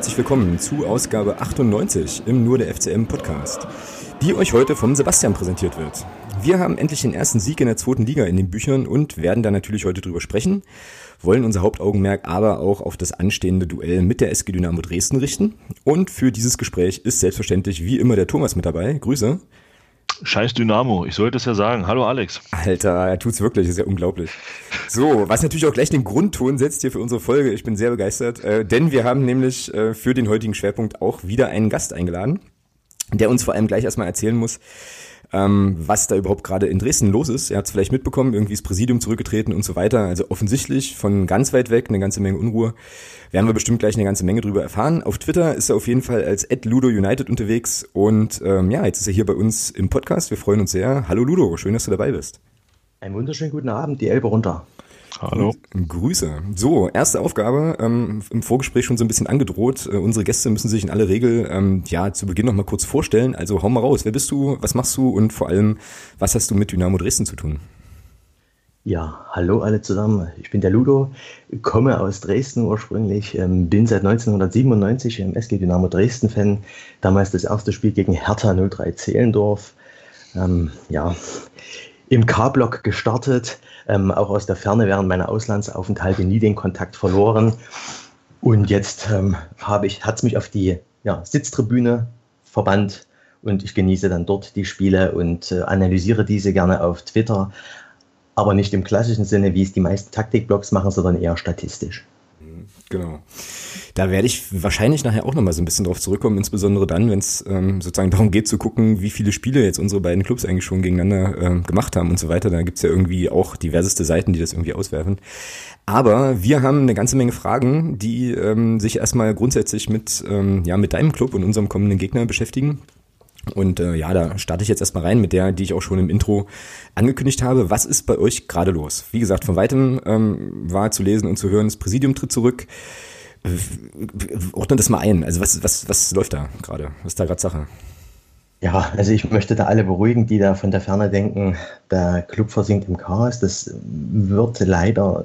herzlich willkommen zu Ausgabe 98 im Nur der FCM Podcast, die euch heute vom Sebastian präsentiert wird. Wir haben endlich den ersten Sieg in der zweiten Liga in den Büchern und werden da natürlich heute drüber sprechen, wollen unser Hauptaugenmerk aber auch auf das anstehende Duell mit der SG Dynamo Dresden richten. Und für dieses Gespräch ist selbstverständlich wie immer der Thomas mit dabei. Grüße. Scheiß Dynamo, ich sollte es ja sagen. Hallo Alex. Alter, er tut's wirklich, ist ja unglaublich. So, was natürlich auch gleich den Grundton setzt hier für unsere Folge. Ich bin sehr begeistert, äh, denn wir haben nämlich äh, für den heutigen Schwerpunkt auch wieder einen Gast eingeladen, der uns vor allem gleich erstmal erzählen muss, ähm, was da überhaupt gerade in Dresden los ist. Ihr habt es vielleicht mitbekommen, irgendwie ist Präsidium zurückgetreten und so weiter. Also offensichtlich von ganz weit weg eine ganze Menge Unruhe. Werden wir bestimmt gleich eine ganze Menge drüber erfahren. Auf Twitter ist er auf jeden Fall als Ludo United unterwegs und ähm, ja, jetzt ist er hier bei uns im Podcast. Wir freuen uns sehr. Hallo Ludo, schön, dass du dabei bist. Einen wunderschönen guten Abend, die Elbe runter. Hallo. Grüße. So, erste Aufgabe, ähm, im Vorgespräch schon so ein bisschen angedroht. Äh, unsere Gäste müssen sich in aller Regel ähm, ja zu Beginn noch mal kurz vorstellen. Also hau mal raus. Wer bist du? Was machst du? Und vor allem, was hast du mit Dynamo Dresden zu tun? Ja, hallo alle zusammen. Ich bin der Ludo, komme aus Dresden ursprünglich, ähm, bin seit 1997 im SG Dynamo Dresden-Fan. Damals das erste Spiel gegen Hertha 03 Zehlendorf. Ähm, ja, im K-Block gestartet, ähm, auch aus der Ferne während meiner Auslandsaufenthalte nie den Kontakt verloren. Und jetzt ähm, hat es mich auf die ja, Sitztribüne verbannt und ich genieße dann dort die Spiele und äh, analysiere diese gerne auf Twitter, aber nicht im klassischen Sinne, wie es die meisten Taktikblogs machen, sondern eher statistisch. Genau. Da werde ich wahrscheinlich nachher auch nochmal so ein bisschen drauf zurückkommen, insbesondere dann, wenn es ähm, sozusagen darum geht zu gucken, wie viele Spiele jetzt unsere beiden Clubs eigentlich schon gegeneinander ähm, gemacht haben und so weiter. Da gibt's ja irgendwie auch diverseste Seiten, die das irgendwie auswerfen. Aber wir haben eine ganze Menge Fragen, die ähm, sich erstmal grundsätzlich mit, ähm, ja, mit deinem Club und unserem kommenden Gegner beschäftigen. Und äh, ja, da starte ich jetzt erstmal rein mit der, die ich auch schon im Intro angekündigt habe. Was ist bei euch gerade los? Wie gesagt, von weitem ähm, war zu lesen und zu hören, das Präsidium tritt zurück. Ordne das mal ein. Also was, was, was läuft da gerade? Was ist da gerade Sache? Ja, also ich möchte da alle beruhigen, die da von der Ferne denken, der Club versinkt im Chaos. Das wird leider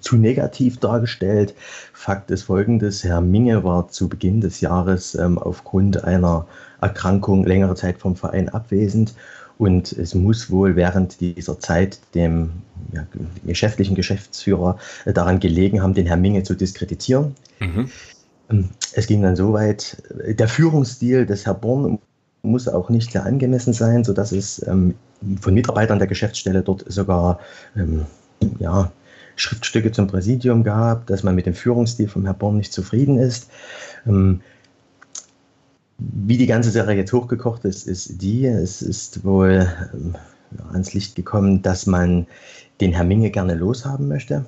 zu negativ dargestellt. Fakt ist folgendes, Herr Minge war zu Beginn des Jahres ähm, aufgrund einer Erkrankung längere Zeit vom Verein abwesend und es muss wohl während dieser Zeit dem ja, geschäftlichen Geschäftsführer äh, daran gelegen haben, den Herrn Minge zu diskreditieren. Mhm. Ähm, es ging dann so weit, äh, der Führungsstil des Herrn Born muss auch nicht sehr angemessen sein, sodass es ähm, von Mitarbeitern der Geschäftsstelle dort sogar ähm, ja, Schriftstücke zum Präsidium gab, dass man mit dem Führungsstil von Herrn Born nicht zufrieden ist. Ähm, wie die ganze Sache jetzt hochgekocht ist, ist die, es ist wohl ähm, ans Licht gekommen, dass man den Herr Minge gerne loshaben möchte.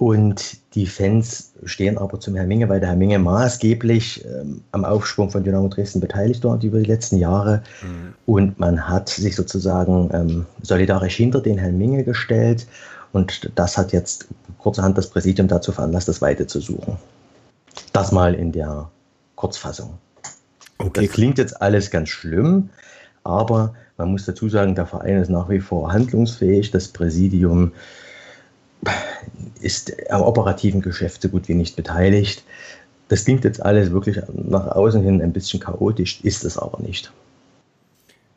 Und die Fans stehen aber zum Herrn Minge, weil der Herr Minge maßgeblich ähm, am Aufschwung von Dynamo Dresden beteiligt war über die letzten Jahre. Mhm. Und man hat sich sozusagen ähm, solidarisch hinter den Herrn Minge gestellt. Und das hat jetzt kurzerhand das Präsidium dazu veranlasst, das Weite zu suchen. Das mal in der Kurzfassung. Okay. Das klingt jetzt alles ganz schlimm, aber man muss dazu sagen, der Verein ist nach wie vor handlungsfähig. Das Präsidium ist am operativen Geschäft so gut wie nicht beteiligt. Das klingt jetzt alles wirklich nach außen hin ein bisschen chaotisch, ist es aber nicht.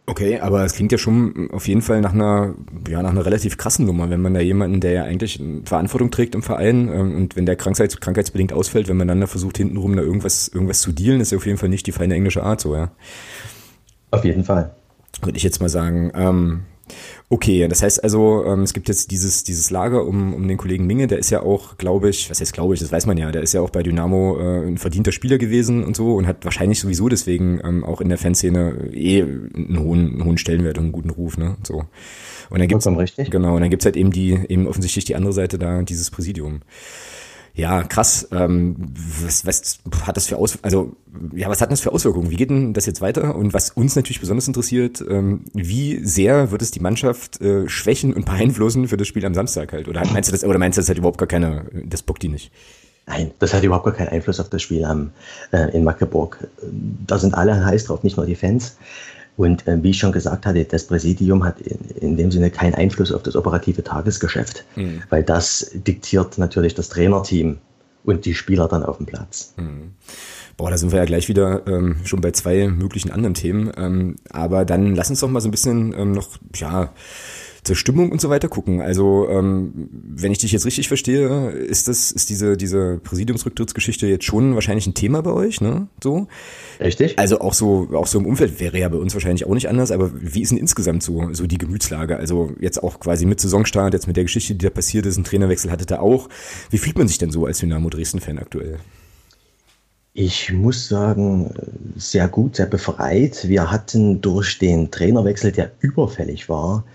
Okay, aber es klingt ja schon auf jeden Fall nach einer, ja, nach einer relativ krassen Nummer, wenn man da jemanden, der ja eigentlich Verantwortung trägt im Verein ähm, und wenn der Krankheits krankheitsbedingt ausfällt, wenn man dann da versucht, hintenrum da irgendwas, irgendwas zu dealen, ist ja auf jeden Fall nicht die feine englische Art so, ja. Auf jeden Fall. Würde ich jetzt mal sagen. Ähm, Okay, das heißt also, ähm, es gibt jetzt dieses, dieses Lager um, um den Kollegen Minge, der ist ja auch, glaube ich, was heißt glaube ich, das weiß man ja, der ist ja auch bei Dynamo äh, ein verdienter Spieler gewesen und so und hat wahrscheinlich sowieso deswegen ähm, auch in der Fanszene eh einen hohen, einen hohen Stellenwert und einen guten Ruf, ne? So. Und dann gibt's, richtig. genau, und dann gibt's halt eben die, eben offensichtlich die andere Seite da, dieses Präsidium. Ja, krass. Ähm, was, was hat das für Aus also ja, was hat das für Auswirkungen? Wie geht denn das jetzt weiter? Und was uns natürlich besonders interessiert, ähm, wie sehr wird es die Mannschaft äh, schwächen und beeinflussen für das Spiel am Samstag halt? Oder meinst du das, oder meinst du, das hat überhaupt gar keine, das bockt die nicht? Nein, das hat überhaupt gar keinen Einfluss auf das Spiel am, äh, in Magdeburg. Da sind alle heiß drauf, nicht nur die Fans. Und äh, wie ich schon gesagt hatte, das Präsidium hat in, in, dem Sinne keinen Einfluss auf das operative Tagesgeschäft, mhm. weil das diktiert natürlich das Trainerteam und die Spieler dann auf dem Platz. Mhm. Boah, da sind wir ja gleich wieder ähm, schon bei zwei möglichen anderen Themen. Ähm, aber dann lass uns doch mal so ein bisschen ähm, noch, ja, zur Stimmung und so weiter gucken. Also, ähm, wenn ich dich jetzt richtig verstehe, ist das, ist diese, diese Präsidiumsrücktrittsgeschichte jetzt schon wahrscheinlich ein Thema bei euch, ne? So. Richtig. Also auch so, auch so im Umfeld wäre ja bei uns wahrscheinlich auch nicht anders, aber wie ist denn insgesamt so, so die Gemütslage? Also jetzt auch quasi mit Saisonstart, jetzt mit der Geschichte, die da passiert ist, ein Trainerwechsel hattet ihr auch. Wie fühlt man sich denn so als Dynamo Dresden-Fan aktuell? Ich muss sagen, sehr gut, sehr befreit. Wir hatten durch den Trainerwechsel, der überfällig war,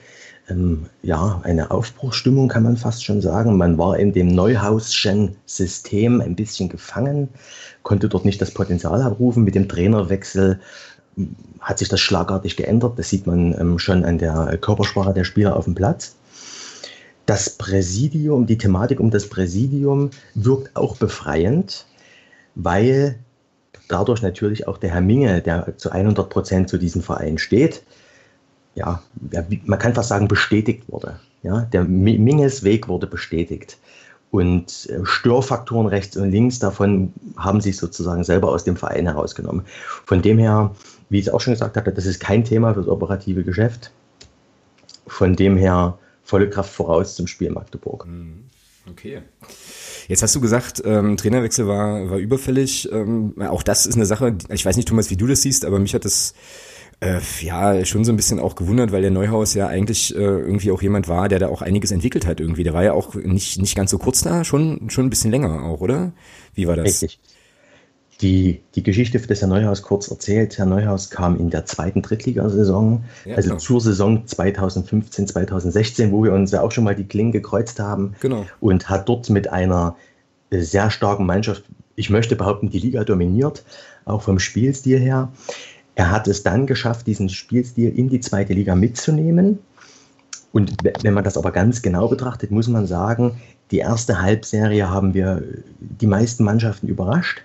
ähm, ja, eine Aufbruchsstimmung kann man fast schon sagen. Man war in dem Neuhauschen System ein bisschen gefangen, konnte dort nicht das Potenzial abrufen. Mit dem Trainerwechsel hm, hat sich das schlagartig geändert. Das sieht man ähm, schon an der Körpersprache der Spieler auf dem Platz. Das Präsidium, die Thematik um das Präsidium wirkt auch befreiend, weil dadurch natürlich auch der Herr Minge, der zu 100 Prozent zu diesem Verein steht, ja, man kann fast sagen, bestätigt wurde. Ja, der Minges Weg wurde bestätigt. Und äh, Störfaktoren rechts und links davon haben sich sozusagen selber aus dem Verein herausgenommen. Von dem her, wie ich es auch schon gesagt habe, das ist kein Thema für das operative Geschäft. Von dem her volle Kraft voraus zum Spiel Magdeburg. Mhm. Okay. Jetzt hast du gesagt, ähm, Trainerwechsel war, war überfällig. Ähm, auch das ist eine Sache, ich weiß nicht, Thomas, wie du das siehst, aber mich hat das äh, ja, schon so ein bisschen auch gewundert, weil der Neuhaus ja eigentlich äh, irgendwie auch jemand war, der da auch einiges entwickelt hat irgendwie. Der war ja auch nicht, nicht ganz so kurz da, schon, schon ein bisschen länger auch, oder? Wie war das? Richtig. Die, die Geschichte des Herrn Neuhaus kurz erzählt. Herr Neuhaus kam in der zweiten Drittligasaison, ja, also genau. zur Saison 2015, 2016, wo wir uns ja auch schon mal die Klingen gekreuzt haben. Genau. Und hat dort mit einer sehr starken Mannschaft, ich möchte behaupten, die Liga dominiert, auch vom Spielstil her. Er hat es dann geschafft, diesen Spielstil in die zweite Liga mitzunehmen. Und wenn man das aber ganz genau betrachtet, muss man sagen, die erste Halbserie haben wir die meisten Mannschaften überrascht.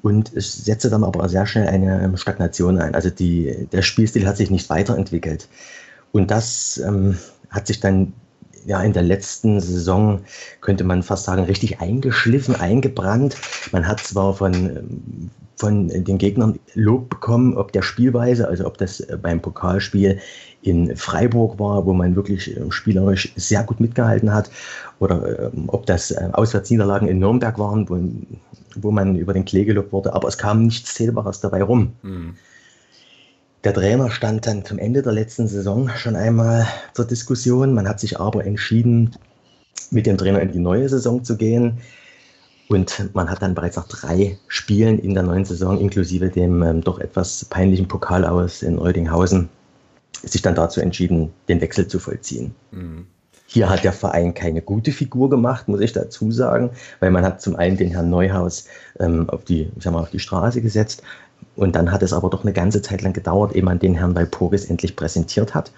Und es setzte dann aber sehr schnell eine Stagnation ein. Also die, der Spielstil hat sich nicht weiterentwickelt. Und das ähm, hat sich dann ja in der letzten Saison, könnte man fast sagen, richtig eingeschliffen, eingebrannt. Man hat zwar von, ähm, von den Gegnern Lob bekommen, ob der Spielweise, also ob das äh, beim Pokalspiel in Freiburg war, wo man wirklich äh, spielerisch sehr gut mitgehalten hat, oder ähm, ob das äh, Auswärtsniederlagen in Nürnberg waren, wo, wo man über den Klee gelobt wurde, aber es kam nichts Zählbares dabei rum. Mhm. Der Trainer stand dann zum Ende der letzten Saison schon einmal zur Diskussion. Man hat sich aber entschieden, mit dem Trainer in die neue Saison zu gehen. Und man hat dann bereits nach drei Spielen in der neuen Saison, inklusive dem ähm, doch etwas peinlichen Pokal aus in Eudinghausen, sich dann dazu entschieden, den Wechsel zu vollziehen. Mhm. Hier hat der Verein keine gute Figur gemacht, muss ich dazu sagen, weil man hat zum einen den Herrn Neuhaus ähm, auf, die, ich sag mal, auf die Straße gesetzt und dann hat es aber doch eine ganze Zeit lang gedauert, ehe man den Herrn Walpurgis endlich präsentiert hat.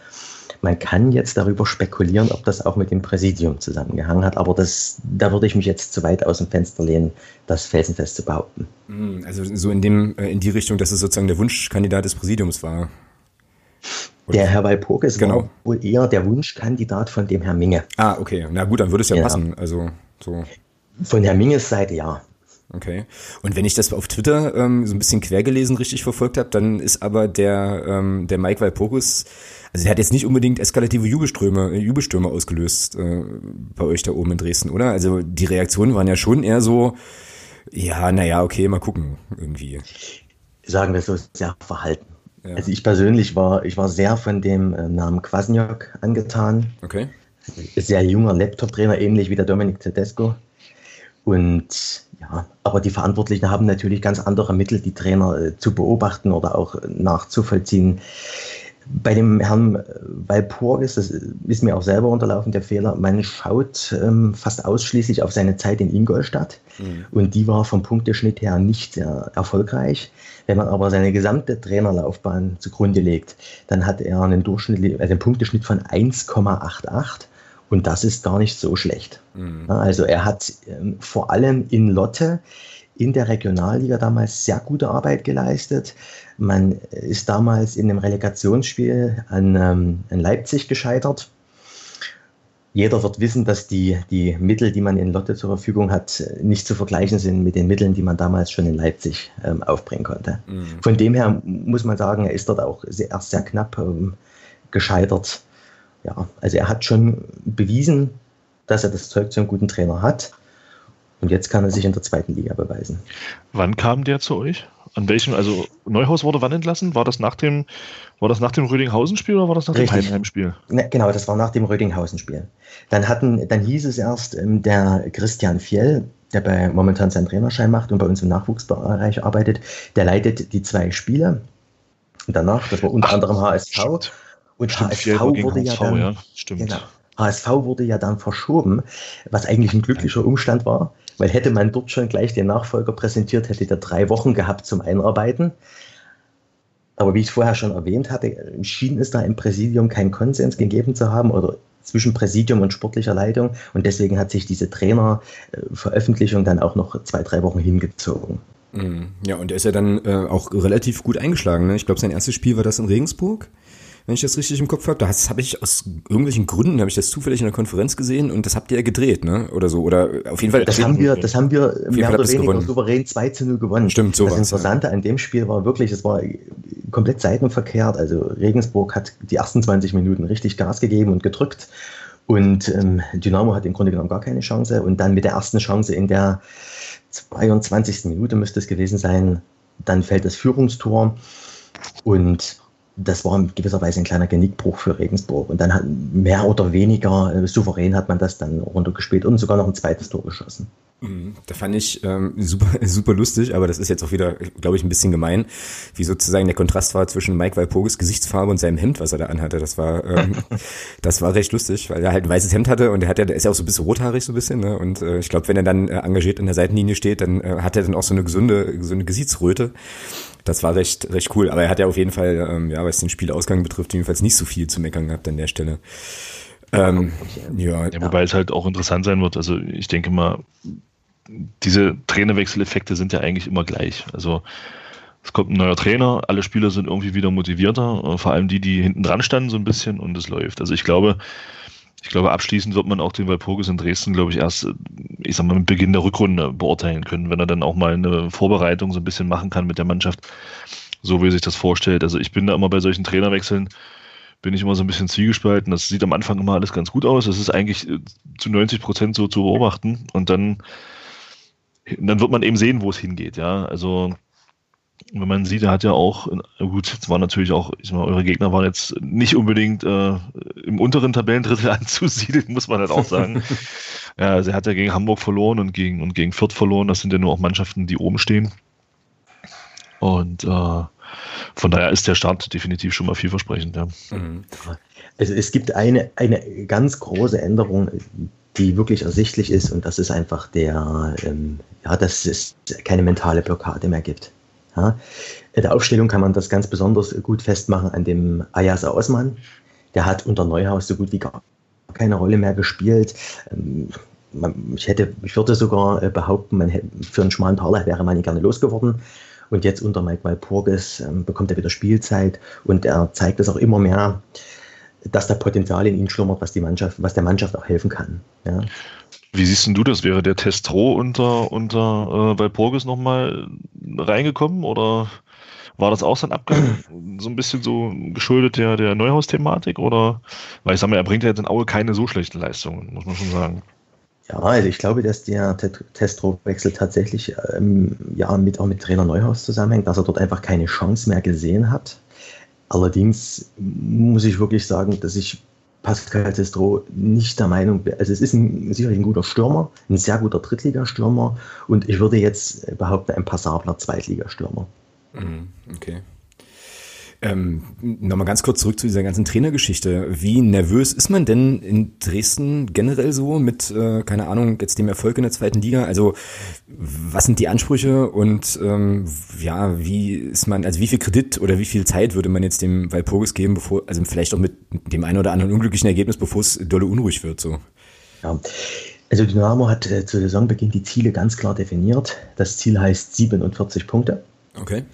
Man kann jetzt darüber spekulieren, ob das auch mit dem Präsidium zusammengehangen hat, aber das, da würde ich mich jetzt zu weit aus dem Fenster lehnen, das felsenfest zu behaupten. Hm, also so in, dem, äh, in die Richtung, dass es sozusagen der Wunschkandidat des Präsidiums war. Oder? Der Herr Walpurgis genau. war wohl eher der Wunschkandidat von dem Herrn Minge. Ah, okay. Na gut, dann würde es ja, ja. passen. Also so. Von Herrn Minges Seite ja. Okay. Und wenn ich das auf Twitter ähm, so ein bisschen quergelesen richtig verfolgt habe, dann ist aber der, ähm, der Mike Walpurgis also der hat jetzt nicht unbedingt eskalative Jubelströme, Jubelstürme ausgelöst äh, bei euch da oben in Dresden, oder? Also die Reaktionen waren ja schon eher so, ja, naja, okay, mal gucken, irgendwie. Sagen wir so, sehr verhalten. Ja. Also ich persönlich war, ich war sehr von dem äh, Namen Kwasniok angetan. Okay. Sehr junger Laptop-Trainer, ähnlich wie der Dominik Tedesco. Und ja, aber die Verantwortlichen haben natürlich ganz andere Mittel, die Trainer äh, zu beobachten oder auch nachzuvollziehen. Bei dem Herrn Walpurgis, das ist mir auch selber unterlaufen, der Fehler, man schaut ähm, fast ausschließlich auf seine Zeit in Ingolstadt mhm. und die war vom Punkteschnitt her nicht sehr erfolgreich. Wenn man aber seine gesamte Trainerlaufbahn zugrunde legt, dann hat er einen Durchschnitt, also einen Punkteschnitt von 1,88 und das ist gar nicht so schlecht. Mhm. Also er hat ähm, vor allem in Lotte in der Regionalliga damals sehr gute Arbeit geleistet. Man ist damals in einem Relegationsspiel an, ähm, an Leipzig gescheitert. jeder wird wissen, dass die, die Mittel, die man in Lotte zur Verfügung hat, nicht zu vergleichen sind mit den Mitteln, die man damals schon in Leipzig ähm, aufbringen konnte. Mhm. Von dem her muss man sagen, er ist dort auch sehr, erst sehr knapp ähm, gescheitert. Ja, also er hat schon bewiesen, dass er das Zeug zu einem guten Trainer hat. Und jetzt kann er sich in der zweiten Liga beweisen. Wann kam der zu euch? An welchem, also Neuhaus wurde wann entlassen? War das nach dem, war das nach dem Rödinghausen-Spiel oder war das nach Richtig. dem Heidenheim-Spiel? Ne, genau, das war nach dem Rödinghausen-Spiel. Dann hatten, dann hieß es erst, ähm, der Christian Fjell, der bei momentan seinen Trainerschein macht und bei uns im Nachwuchsbereich arbeitet, der leitet die zwei Spiele. Und danach, das war unter Ach, anderem HSV. Stimmt. Und stimmt, HSV wurde HSV, ja dann, ja, stimmt. Genau, HSV wurde ja dann verschoben, was eigentlich ein glücklicher Umstand war, weil hätte man dort schon gleich den Nachfolger präsentiert, hätte der drei Wochen gehabt zum Einarbeiten. Aber wie ich vorher schon erwähnt hatte, schien es da im Präsidium keinen Konsens gegeben zu haben oder zwischen Präsidium und sportlicher Leitung. Und deswegen hat sich diese Trainerveröffentlichung dann auch noch zwei, drei Wochen hingezogen. Mhm. Ja, und er ist ja dann äh, auch relativ gut eingeschlagen. Ne? Ich glaube, sein erstes Spiel war das in Regensburg wenn ich das richtig im Kopf habe. Das habe ich aus irgendwelchen Gründen, habe ich das zufällig in der Konferenz gesehen und das habt ihr ja gedreht, ne? Oder so. Oder auf jeden Fall. Das haben wir, das haben wir mehr oder weniger gewonnen. souverän 2 zu 0 gewonnen. Stimmt, so Das Interessante ja. an dem Spiel war wirklich, es war komplett seitenverkehrt. Also Regensburg hat die ersten 20 Minuten richtig Gas gegeben und gedrückt. Und ähm, Dynamo hat im Grunde genommen gar keine Chance. Und dann mit der ersten Chance in der 22. Minute müsste es gewesen sein, dann fällt das Führungstor. Und das war in gewisser Weise ein kleiner Genickbruch für Regensburg. Und dann hat mehr oder weniger äh, souverän hat man das dann runtergespielt und sogar noch ein zweites Tor geschossen. Mhm. Da fand ich ähm, super, super lustig, aber das ist jetzt auch wieder, glaube ich, ein bisschen gemein, wie sozusagen der Kontrast war zwischen Mike Walpoges Gesichtsfarbe und seinem Hemd, was er da anhatte. Das war, ähm, das war recht lustig, weil er halt ein weißes Hemd hatte und er hat ja, der ist ja auch so ein bisschen rothaarig so ein bisschen, ne? Und äh, ich glaube, wenn er dann äh, engagiert in der Seitenlinie steht, dann äh, hat er dann auch so eine gesunde, so eine Gesichtsröte. Das war recht, recht cool. Aber er hat ja auf jeden Fall, ähm, ja, was den Spielausgang betrifft, jedenfalls nicht so viel zu meckern gehabt an der Stelle. Ähm, ja, ja, wobei es halt auch interessant sein wird. Also ich denke mal, diese Trainerwechseleffekte sind ja eigentlich immer gleich. Also es kommt ein neuer Trainer, alle Spieler sind irgendwie wieder motivierter, äh, vor allem die, die hinten dran standen, so ein bisschen und es läuft. Also ich glaube, ich glaube, abschließend wird man auch den Walpurgis in Dresden, glaube ich, erst, ich sag mal, mit Beginn der Rückrunde beurteilen können, wenn er dann auch mal eine Vorbereitung so ein bisschen machen kann mit der Mannschaft, so wie er sich das vorstellt. Also ich bin da immer bei solchen Trainerwechseln, bin ich immer so ein bisschen zwiegespalten. Das sieht am Anfang immer alles ganz gut aus. Das ist eigentlich äh, zu 90 Prozent so zu beobachten und dann, dann wird man eben sehen, wo es hingeht, ja. Also, wenn man sieht, er hat ja auch, gut, es war natürlich auch, ich meine, eure Gegner waren jetzt nicht unbedingt äh, im unteren Tabellendrittel anzusiedeln, muss man halt auch sagen. ja, also er hat ja gegen Hamburg verloren und gegen, und gegen Fürth verloren. Das sind ja nur auch Mannschaften, die oben stehen. Und äh, von daher ist der Start definitiv schon mal vielversprechend. Ja. Mhm. Also es gibt eine, eine ganz große Änderung, die wirklich ersichtlich ist, und das ist einfach der, ähm, ja, dass es keine mentale Blockade mehr gibt. Ja. In der Aufstellung kann man das ganz besonders gut festmachen an dem Ayas Osman. Der hat unter Neuhaus so gut wie gar keine Rolle mehr gespielt. Ähm, ich, hätte, ich würde sogar äh, behaupten, man hätte, für einen schmalen Taler wäre man ihn gerne losgeworden. Und jetzt unter Mike Walpurgis ähm, bekommt er wieder Spielzeit und er zeigt es auch immer mehr, dass da Potenzial in ihm schlummert, was die Mannschaft, was der Mannschaft auch helfen kann. Ja. Wie siehst du das? Wäre der Testro unter, unter äh, Walpurgis nochmal reingekommen oder war das auch sein Abgang? so ein bisschen so geschuldet der, der Neuhaus-Thematik? Oder, weil ich sage mal, er bringt ja jetzt in Aue keine so schlechten Leistungen, muss man schon sagen. Ja, also ich glaube, dass der Testro-Wechsel tatsächlich ähm, ja, mit, auch mit Trainer Neuhaus zusammenhängt, dass er dort einfach keine Chance mehr gesehen hat. Allerdings muss ich wirklich sagen, dass ich Pascal Testro nicht der Meinung bin, also es ist ein, sicherlich ein guter Stürmer, ein sehr guter Drittligastürmer und ich würde jetzt behaupten, ein passabler Zweitligastürmer. Mhm, okay. Ähm, Nochmal ganz kurz zurück zu dieser ganzen Trainergeschichte. Wie nervös ist man denn in Dresden generell so mit, äh, keine Ahnung, jetzt dem Erfolg in der zweiten Liga? Also was sind die Ansprüche und ähm, ja, wie ist man, also wie viel Kredit oder wie viel Zeit würde man jetzt dem Walpurgis geben, bevor, also vielleicht auch mit dem einen oder anderen unglücklichen Ergebnis, bevor es dolle unruhig wird so? Ja. Also Dynamo hat äh, zu Saisonbeginn die Ziele ganz klar definiert. Das Ziel heißt 47 Punkte. Okay.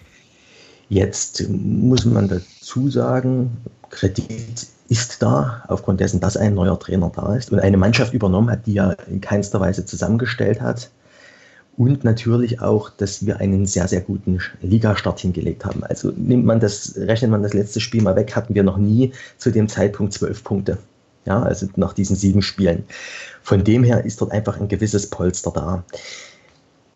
Jetzt muss man dazu sagen, Kredit ist da, aufgrund dessen, dass ein neuer Trainer da ist und eine Mannschaft übernommen hat, die er in keinster Weise zusammengestellt hat. Und natürlich auch, dass wir einen sehr, sehr guten Ligastart hingelegt haben. Also nimmt man das, rechnet man das letzte Spiel mal weg, hatten wir noch nie zu dem Zeitpunkt zwölf Punkte. Ja, also nach diesen sieben Spielen. Von dem her ist dort einfach ein gewisses Polster da.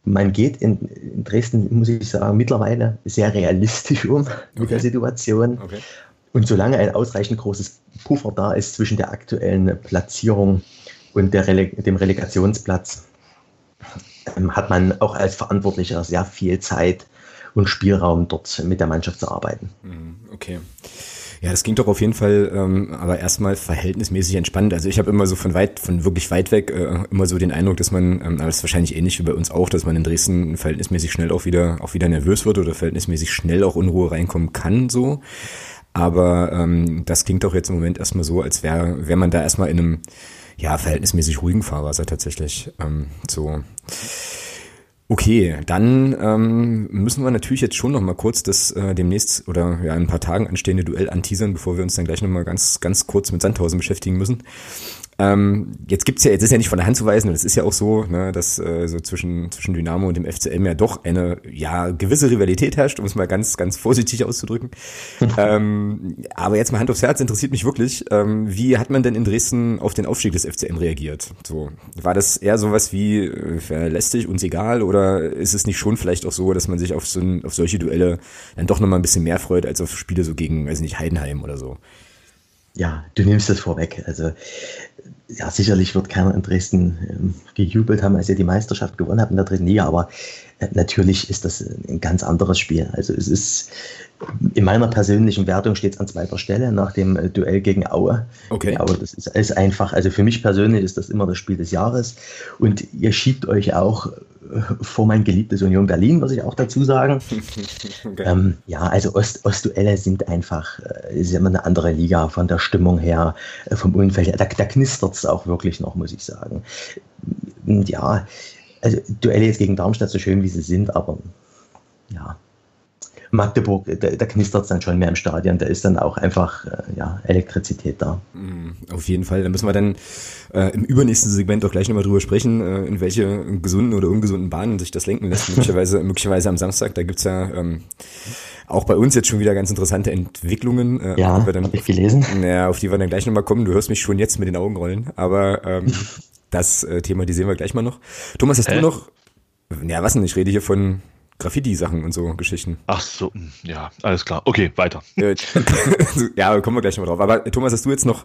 Man geht in, in Dresden, muss ich sagen, mittlerweile sehr realistisch um okay. mit der Situation. Okay. Und solange ein ausreichend großes Puffer da ist zwischen der aktuellen Platzierung und Rele dem Relegationsplatz, ähm, hat man auch als Verantwortlicher sehr viel Zeit und Spielraum dort mit der Mannschaft zu arbeiten. Mhm, okay. Ja, das ging doch auf jeden Fall, ähm, aber erstmal verhältnismäßig entspannt. Also ich habe immer so von weit, von wirklich weit weg äh, immer so den Eindruck, dass man, ähm, aber das ist wahrscheinlich ähnlich wie bei uns auch, dass man in Dresden verhältnismäßig schnell auch wieder, auch wieder nervös wird oder verhältnismäßig schnell auch Unruhe reinkommen kann, so. Aber ähm, das klingt doch jetzt im Moment erstmal so, als wäre wär man da erstmal in einem ja, verhältnismäßig ruhigen Fahrwasser tatsächlich. Ähm, so. Okay, dann ähm, müssen wir natürlich jetzt schon noch mal kurz das äh, demnächst oder ja in ein paar Tagen anstehende Duell anteasern, bevor wir uns dann gleich noch mal ganz ganz kurz mit Sandhausen beschäftigen müssen. Ähm, jetzt gibt's ja, jetzt ist ja nicht von der Hand zu weisen, und es ist ja auch so, ne, dass äh, so zwischen, zwischen Dynamo und dem FCM ja doch eine ja gewisse Rivalität herrscht, um es mal ganz, ganz vorsichtig auszudrücken. ähm, aber jetzt mal Hand aufs Herz, interessiert mich wirklich, ähm, wie hat man denn in Dresden auf den Aufstieg des FCM reagiert? So, war das eher sowas wie äh, lästig, uns egal, oder ist es nicht schon vielleicht auch so, dass man sich auf so ein, auf solche Duelle dann doch nochmal ein bisschen mehr freut als auf Spiele so gegen, weiß nicht, Heidenheim oder so? Ja, du nimmst es vorweg. Also ja, sicherlich wird keiner in Dresden ähm, gejubelt haben, als ihr die Meisterschaft gewonnen habt in der dritten Liga, aber äh, natürlich ist das ein ganz anderes Spiel. Also es ist in meiner persönlichen Wertung steht es an zweiter Stelle nach dem äh, Duell gegen Aue. Okay. Aber das ist, ist einfach, also für mich persönlich ist das immer das Spiel des Jahres und ihr schiebt euch auch vor mein geliebtes Union Berlin, muss ich auch dazu sagen. okay. ähm, ja, also Ost Ostduelle sind einfach, äh, ist immer eine andere Liga von der Stimmung her, äh, vom Umfeld her. Da, da knistert es auch wirklich noch, muss ich sagen. Ja, also Duelle jetzt gegen Darmstadt, so schön wie sie sind, aber ja, Magdeburg, da, da knistert es dann schon mehr im Stadion, da ist dann auch einfach äh, ja, Elektrizität da. Mm, auf jeden Fall. Da müssen wir dann äh, im übernächsten Segment auch gleich nochmal drüber sprechen, äh, in welche gesunden oder ungesunden Bahnen sich das lenken lässt. möglicherweise, möglicherweise am Samstag, da gibt's ja ähm, auch bei uns jetzt schon wieder ganz interessante Entwicklungen. Äh, ja, habe ich gelesen. Ja, auf die wir dann gleich nochmal kommen. Du hörst mich schon jetzt mit den Augen rollen, aber ähm, das äh, Thema, die sehen wir gleich mal noch. Thomas, hast äh? du noch ja, was denn? Ich rede hier von Graffiti-Sachen und so Geschichten. Ach so, hm, ja, alles klar. Okay, weiter. ja, kommen wir gleich noch drauf. Aber Thomas, hast du jetzt noch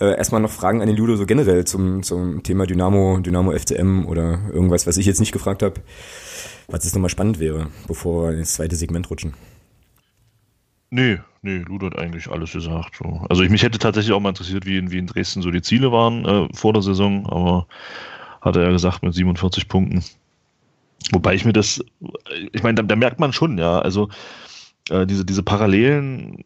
äh, erstmal noch Fragen an den Ludo so generell zum, zum Thema Dynamo, Dynamo FCM oder irgendwas, was ich jetzt nicht gefragt habe, was jetzt nochmal spannend wäre, bevor wir ins zweite Segment rutschen? Nee, nee, Ludo hat eigentlich alles gesagt. So. Also ich mich hätte tatsächlich auch mal interessiert, wie in, wie in Dresden so die Ziele waren äh, vor der Saison, aber hat er ja gesagt mit 47 Punkten Wobei ich mir das, ich meine, da, da merkt man schon, ja, also äh, diese, diese Parallelen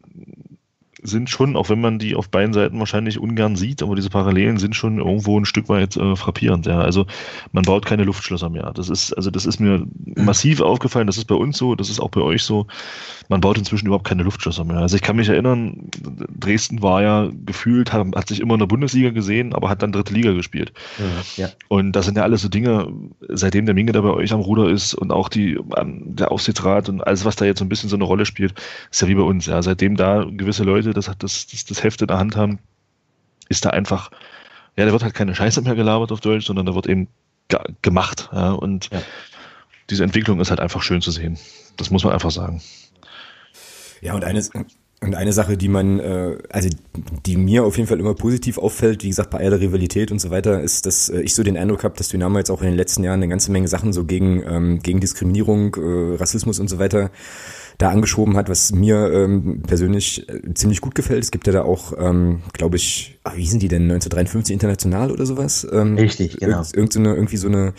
sind schon, auch wenn man die auf beiden Seiten wahrscheinlich ungern sieht, aber diese Parallelen sind schon irgendwo ein Stück weit äh, frappierend. Ja. Also man baut keine Luftschlösser mehr. Das ist, also das ist mir massiv aufgefallen, das ist bei uns so, das ist auch bei euch so. Man baut inzwischen überhaupt keine Luftschlösser mehr. Also ich kann mich erinnern, Dresden war ja gefühlt, hat, hat sich immer in der Bundesliga gesehen, aber hat dann dritte Liga gespielt. Ja. Und das sind ja alles so Dinge, seitdem der Minge da bei euch am Ruder ist und auch die, der Aufsichtsrat und alles, was da jetzt so ein bisschen so eine Rolle spielt, ist ja wie bei uns. Ja. Seitdem da gewisse Leute Leute das, das, das, das Heft in der Hand haben, ist da einfach, ja, da wird halt keine Scheiße mehr gelabert auf Deutsch, sondern da wird eben gemacht. Ja, und ja. diese Entwicklung ist halt einfach schön zu sehen. Das muss man einfach sagen. Ja, und eines, und eine Sache, die man, äh, also die mir auf jeden Fall immer positiv auffällt, wie gesagt, bei aller Rivalität und so weiter, ist, dass äh, ich so den Eindruck habe, dass Dynamo jetzt auch in den letzten Jahren eine ganze Menge Sachen so gegen, ähm, gegen Diskriminierung, äh, Rassismus und so weiter da angeschoben hat, was mir ähm, persönlich äh, ziemlich gut gefällt. Es gibt ja da auch, ähm, glaube ich, ach, wie sind die denn, 1953 international oder sowas? Ähm, Richtig, genau. Irgend, irgend so eine, irgendwie so eine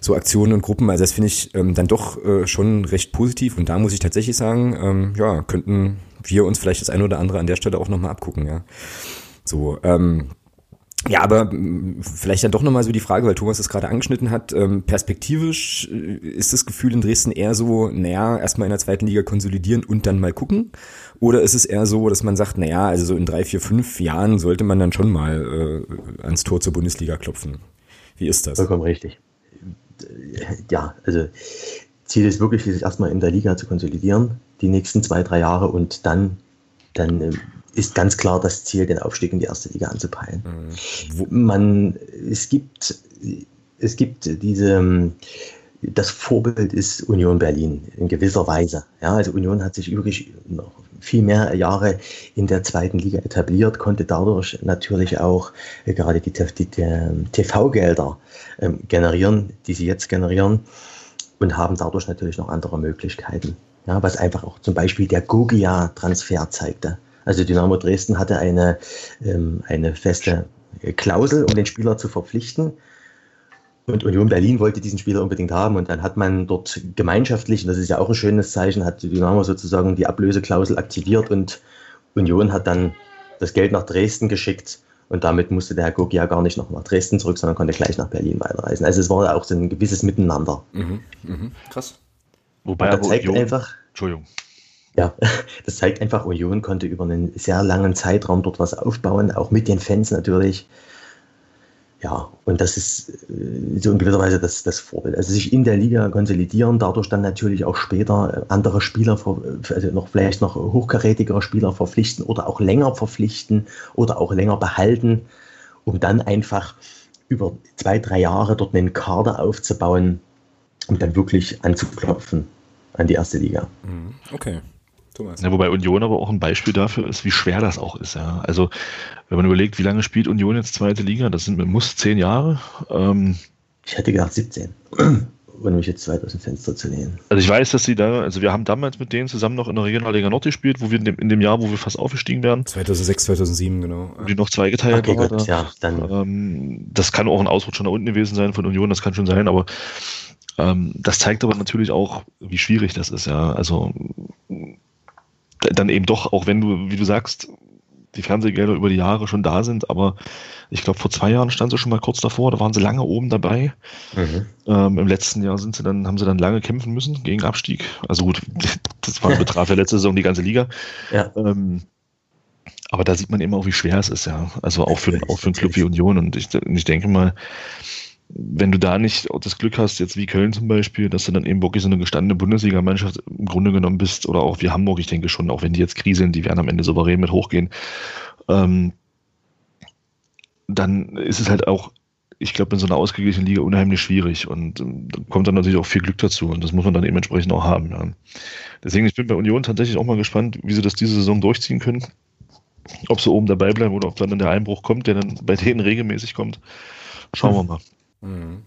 so Aktionen und Gruppen. Also das finde ich ähm, dann doch äh, schon recht positiv. Und da muss ich tatsächlich sagen, ähm, ja, könnten wir uns vielleicht das eine oder andere an der Stelle auch nochmal abgucken, ja. So, ähm, ja, aber vielleicht dann doch nochmal so die Frage, weil Thomas es gerade angeschnitten hat, ähm, perspektivisch äh, ist das Gefühl in Dresden eher so, naja, erstmal in der zweiten Liga konsolidieren und dann mal gucken? Oder ist es eher so, dass man sagt, naja, also so in drei, vier, fünf Jahren sollte man dann schon mal äh, ans Tor zur Bundesliga klopfen? Wie ist das? Vollkommen richtig. Ja, also Ziel ist wirklich, sich erstmal in der Liga zu konsolidieren, die nächsten zwei, drei Jahre und dann, dann ähm, ist ganz klar das Ziel, den Aufstieg in die erste Liga anzupeilen. Mhm. Man, es gibt, es gibt diese, das Vorbild ist Union Berlin in gewisser Weise. Ja, also Union hat sich übrigens noch viel mehr Jahre in der zweiten Liga etabliert, konnte dadurch natürlich auch äh, gerade die, die, die TV-Gelder ähm, generieren, die sie jetzt generieren und haben dadurch natürlich noch andere Möglichkeiten. Ja, was einfach auch zum Beispiel der Gogia-Transfer zeigte. Also Dynamo Dresden hatte eine, ähm, eine feste Klausel, um den Spieler zu verpflichten. Und Union Berlin wollte diesen Spieler unbedingt haben. Und dann hat man dort gemeinschaftlich, und das ist ja auch ein schönes Zeichen, hat Dynamo sozusagen die Ablöseklausel aktiviert und Union hat dann das Geld nach Dresden geschickt. Und damit musste der Herr Gogia gar nicht noch nach Dresden zurück, sondern konnte gleich nach Berlin weiterreisen. Also es war auch so ein gewisses Miteinander. Mhm, mh, krass. Wobei aber zeigt Union, einfach. Entschuldigung. Ja, das zeigt einfach, Union konnte über einen sehr langen Zeitraum dort was aufbauen, auch mit den Fans natürlich. Ja, und das ist äh, so in gewisser Weise das, das Vorbild. Also sich in der Liga konsolidieren, dadurch dann natürlich auch später andere Spieler, also noch vielleicht noch hochkarätigere Spieler verpflichten oder auch länger verpflichten oder auch länger behalten, um dann einfach über zwei, drei Jahre dort einen Kader aufzubauen, um dann wirklich anzuklopfen an die erste Liga. Mhm. Okay. Thomas. Ja, wobei Union aber auch ein Beispiel dafür ist, wie schwer das auch ist. Ja. Also wenn man überlegt, wie lange spielt Union jetzt zweite Liga, das sind muss zehn Jahre. Ähm, ich hätte gedacht 17. ohne mich jetzt weit aus dem Fenster zu lehnen. Also ich weiß, dass sie da, also wir haben damals mit denen zusammen noch in der Regionalliga Nord gespielt, wo wir in dem, in dem Jahr, wo wir fast aufgestiegen werden. 2006, 2007, genau. Die noch zweigeteilt okay, war. Gut, ja, dann. Ähm, das kann auch ein Ausrutsch nach unten gewesen sein von Union, das kann schon sein, aber ähm, das zeigt aber natürlich auch, wie schwierig das ist, ja. Also dann eben doch, auch wenn du, wie du sagst, die Fernsehgelder über die Jahre schon da sind, aber ich glaube, vor zwei Jahren stand sie schon mal kurz davor, da waren sie lange oben dabei. Mhm. Ähm, Im letzten Jahr sind sie dann, haben sie dann lange kämpfen müssen gegen Abstieg. Also gut, das war, betraf ja letzte Saison die ganze Liga. Ja. Ähm, aber da sieht man eben auch, wie schwer es ist, ja. Also auch für, auch für einen Club wie Union. Und ich, ich denke mal, wenn du da nicht das Glück hast, jetzt wie Köln zum Beispiel, dass du dann eben wirklich so eine gestandene Bundesligamannschaft im Grunde genommen bist, oder auch wie Hamburg, ich denke schon, auch wenn die jetzt kriseln, die werden am Ende souverän mit hochgehen, ähm, dann ist es halt auch, ich glaube, in so einer ausgeglichenen Liga unheimlich schwierig und ähm, da kommt dann natürlich auch viel Glück dazu und das muss man dann eben entsprechend auch haben. Ja. Deswegen, ich bin bei Union tatsächlich auch mal gespannt, wie sie das diese Saison durchziehen können. Ob sie oben dabei bleiben oder ob dann der Einbruch kommt, der dann bei denen regelmäßig kommt. Schauen wir mal. Mhm.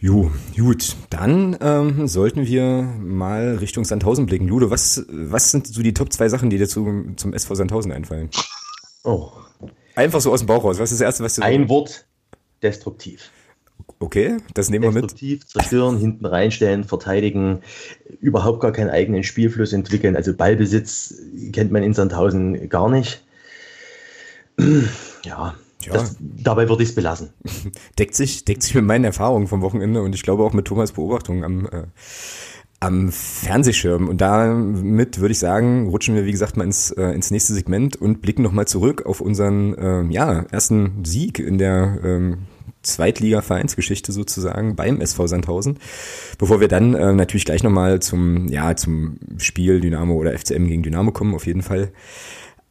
Jo, gut, dann ähm, sollten wir mal Richtung Sandhausen blicken. Ludo, was, was sind so die Top zwei Sachen, die dir zu, zum SV Sandhausen einfallen? Oh. Einfach so aus dem Bauch raus. Was ist das Erste, was du Ein Wort, destruktiv. Okay, das nehmen wir mit. Destruktiv, zerstören, hinten reinstellen, verteidigen, überhaupt gar keinen eigenen Spielfluss entwickeln. Also Ballbesitz kennt man in Sandhausen gar nicht. Ja, ja. Das, dabei würde ich es belassen. Deckt sich, deckt sich mit meinen Erfahrungen vom Wochenende und ich glaube auch mit Thomas Beobachtungen am, äh, am Fernsehschirm. Und damit würde ich sagen, rutschen wir, wie gesagt, mal ins, äh, ins nächste Segment und blicken nochmal zurück auf unseren äh, ja, ersten Sieg in der ähm, Zweitliga-Vereinsgeschichte sozusagen beim SV Sandhausen. Bevor wir dann äh, natürlich gleich nochmal zum, ja, zum Spiel Dynamo oder FCM gegen Dynamo kommen, auf jeden Fall.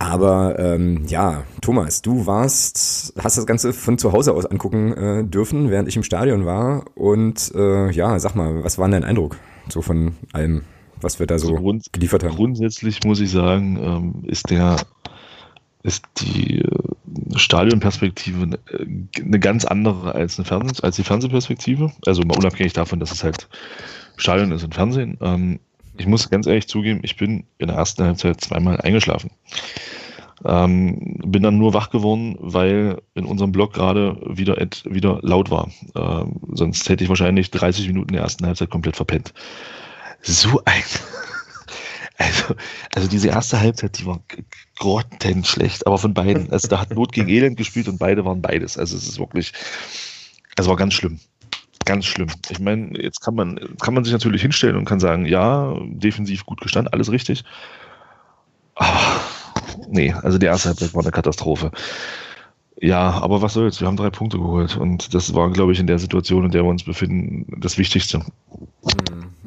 Aber ähm, ja, Thomas, du warst, hast das Ganze von zu Hause aus angucken äh, dürfen, während ich im Stadion war. Und äh, ja, sag mal, was war dein Eindruck so von allem, was wir da so also geliefert haben? Grundsätzlich muss ich sagen, ähm, ist der ist die äh, Stadionperspektive eine, äh, eine ganz andere als, eine Fernseh als die Fernsehperspektive. Also mal unabhängig davon, dass es halt Stadion ist und Fernsehen. Ähm, ich muss ganz ehrlich zugeben, ich bin in der ersten Halbzeit zweimal eingeschlafen. Ähm, bin dann nur wach geworden, weil in unserem Blog gerade wieder, wieder laut war. Ähm, sonst hätte ich wahrscheinlich 30 Minuten der ersten Halbzeit komplett verpennt. So ein. Also, also diese erste Halbzeit, die war grottenschlecht, aber von beiden. Also da hat Not gegen Elend gespielt und beide waren beides. Also es ist wirklich, es war ganz schlimm. Ganz schlimm. Ich meine, jetzt kann man, kann man sich natürlich hinstellen und kann sagen, ja, defensiv gut gestanden, alles richtig. Aber nee, also die erste Halbzeit war eine Katastrophe. Ja, aber was soll's, wir haben drei Punkte geholt und das war, glaube ich, in der Situation, in der wir uns befinden, das Wichtigste.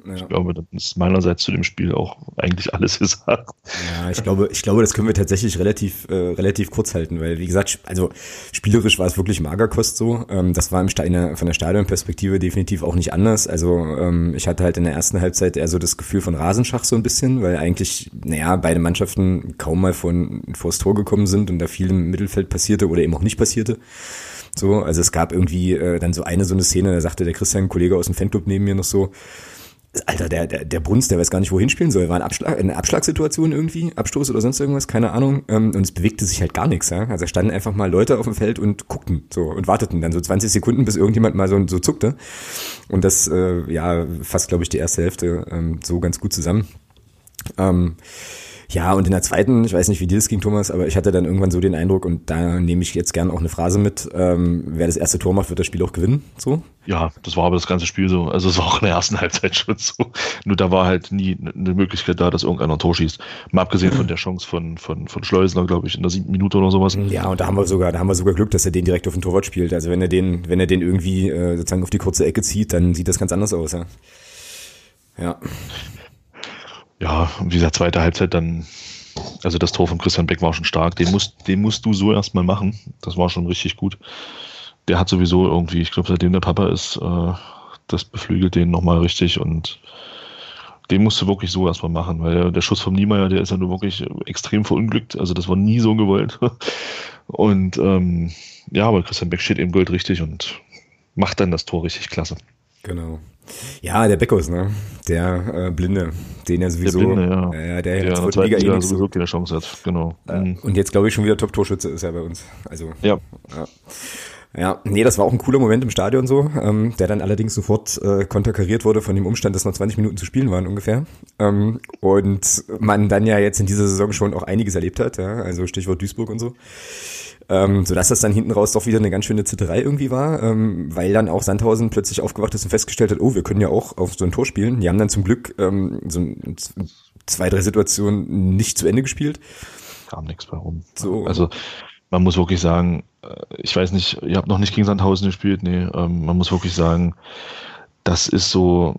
Ja. Ich glaube, das ist meinerseits zu dem Spiel auch eigentlich alles gesagt. Ja, ich glaube, ich glaube, das können wir tatsächlich relativ, äh, relativ kurz halten, weil wie gesagt, also spielerisch war es wirklich Magerkost so. Ähm, das war im Steine von der Stadionperspektive definitiv auch nicht anders. Also ähm, ich hatte halt in der ersten Halbzeit eher so das Gefühl von Rasenschach so ein bisschen, weil eigentlich, naja, beide Mannschaften kaum mal von vors Tor gekommen sind und da viel im Mittelfeld passierte oder eben auch nicht passierte. So, also es gab irgendwie äh, dann so eine so eine Szene, da sagte der Christian, ein Kollege aus dem Fanclub neben mir noch so, Alter, der, der, der Bruns, der weiß gar nicht, wohin spielen soll. War ein Abschlag, eine Abschlagssituation irgendwie, Abstoß oder sonst irgendwas, keine Ahnung. Ähm, und es bewegte sich halt gar nichts. Ja? Also standen einfach mal Leute auf dem Feld und guckten so und warteten dann so 20 Sekunden, bis irgendjemand mal so, so zuckte. Und das, äh, ja, fasst, glaube ich, die erste Hälfte ähm, so ganz gut zusammen. Ähm, ja, und in der zweiten, ich weiß nicht, wie dir das ging, Thomas, aber ich hatte dann irgendwann so den Eindruck, und da nehme ich jetzt gern auch eine Phrase mit, ähm, wer das erste Tor macht, wird das Spiel auch gewinnen. So? Ja, das war aber das ganze Spiel so. Also es war auch in der ersten Halbzeit schon so. Nur da war halt nie eine Möglichkeit da, dass irgendeiner ein Tor schießt. Mal abgesehen von der Chance von, von, von Schleusner, glaube ich, in der siebten Minute oder sowas. Ja, und da haben wir sogar, da haben wir sogar Glück, dass er den direkt auf den Torwart spielt. Also wenn er den, wenn er den irgendwie äh, sozusagen auf die kurze Ecke zieht, dann sieht das ganz anders aus, ja. Ja. Ja, wie gesagt, zweite Halbzeit dann also das Tor von Christian Beck war schon stark. Den musst, den musst du so erstmal machen. Das war schon richtig gut. Der hat sowieso irgendwie, ich glaube, seitdem der Papa ist, äh, das beflügelt den nochmal richtig und den musst du wirklich so erstmal machen, weil der, der Schuss vom Niemeyer, der ist ja nur wirklich extrem verunglückt. Also das war nie so gewollt. Und ähm, ja, aber Christian Beck steht eben Gold richtig und macht dann das Tor richtig klasse. Genau. Ja, der Beckos, ne? Der äh, Blinde, den er sowieso, der Blinde, ja. Äh, der, der in der Liga, Liga eh sowieso keine Chance hat, genau. Äh, mhm. Und jetzt glaube ich schon wieder Top-Torschütze ist er bei uns. Also ja. ja. Ja, nee, das war auch ein cooler Moment im Stadion so, ähm, der dann allerdings sofort äh, konterkariert wurde von dem Umstand, dass noch 20 Minuten zu spielen waren ungefähr. Ähm, und man dann ja jetzt in dieser Saison schon auch einiges erlebt hat, ja, also Stichwort Duisburg und so ähm, sodass das dann hinten raus doch wieder eine ganz schöne Zitterei irgendwie war, ähm, weil dann auch Sandhausen plötzlich aufgewacht ist und festgestellt hat, oh, wir können ja auch auf so ein Tor spielen. Die haben dann zum Glück ähm, so zwei, drei Situationen nicht zu Ende gespielt. Kam nichts bei rum. So. Also man muss wirklich sagen, äh, ich weiß nicht, ihr habt noch nicht gegen Sandhausen gespielt, nee, ähm, man muss wirklich sagen, das ist so,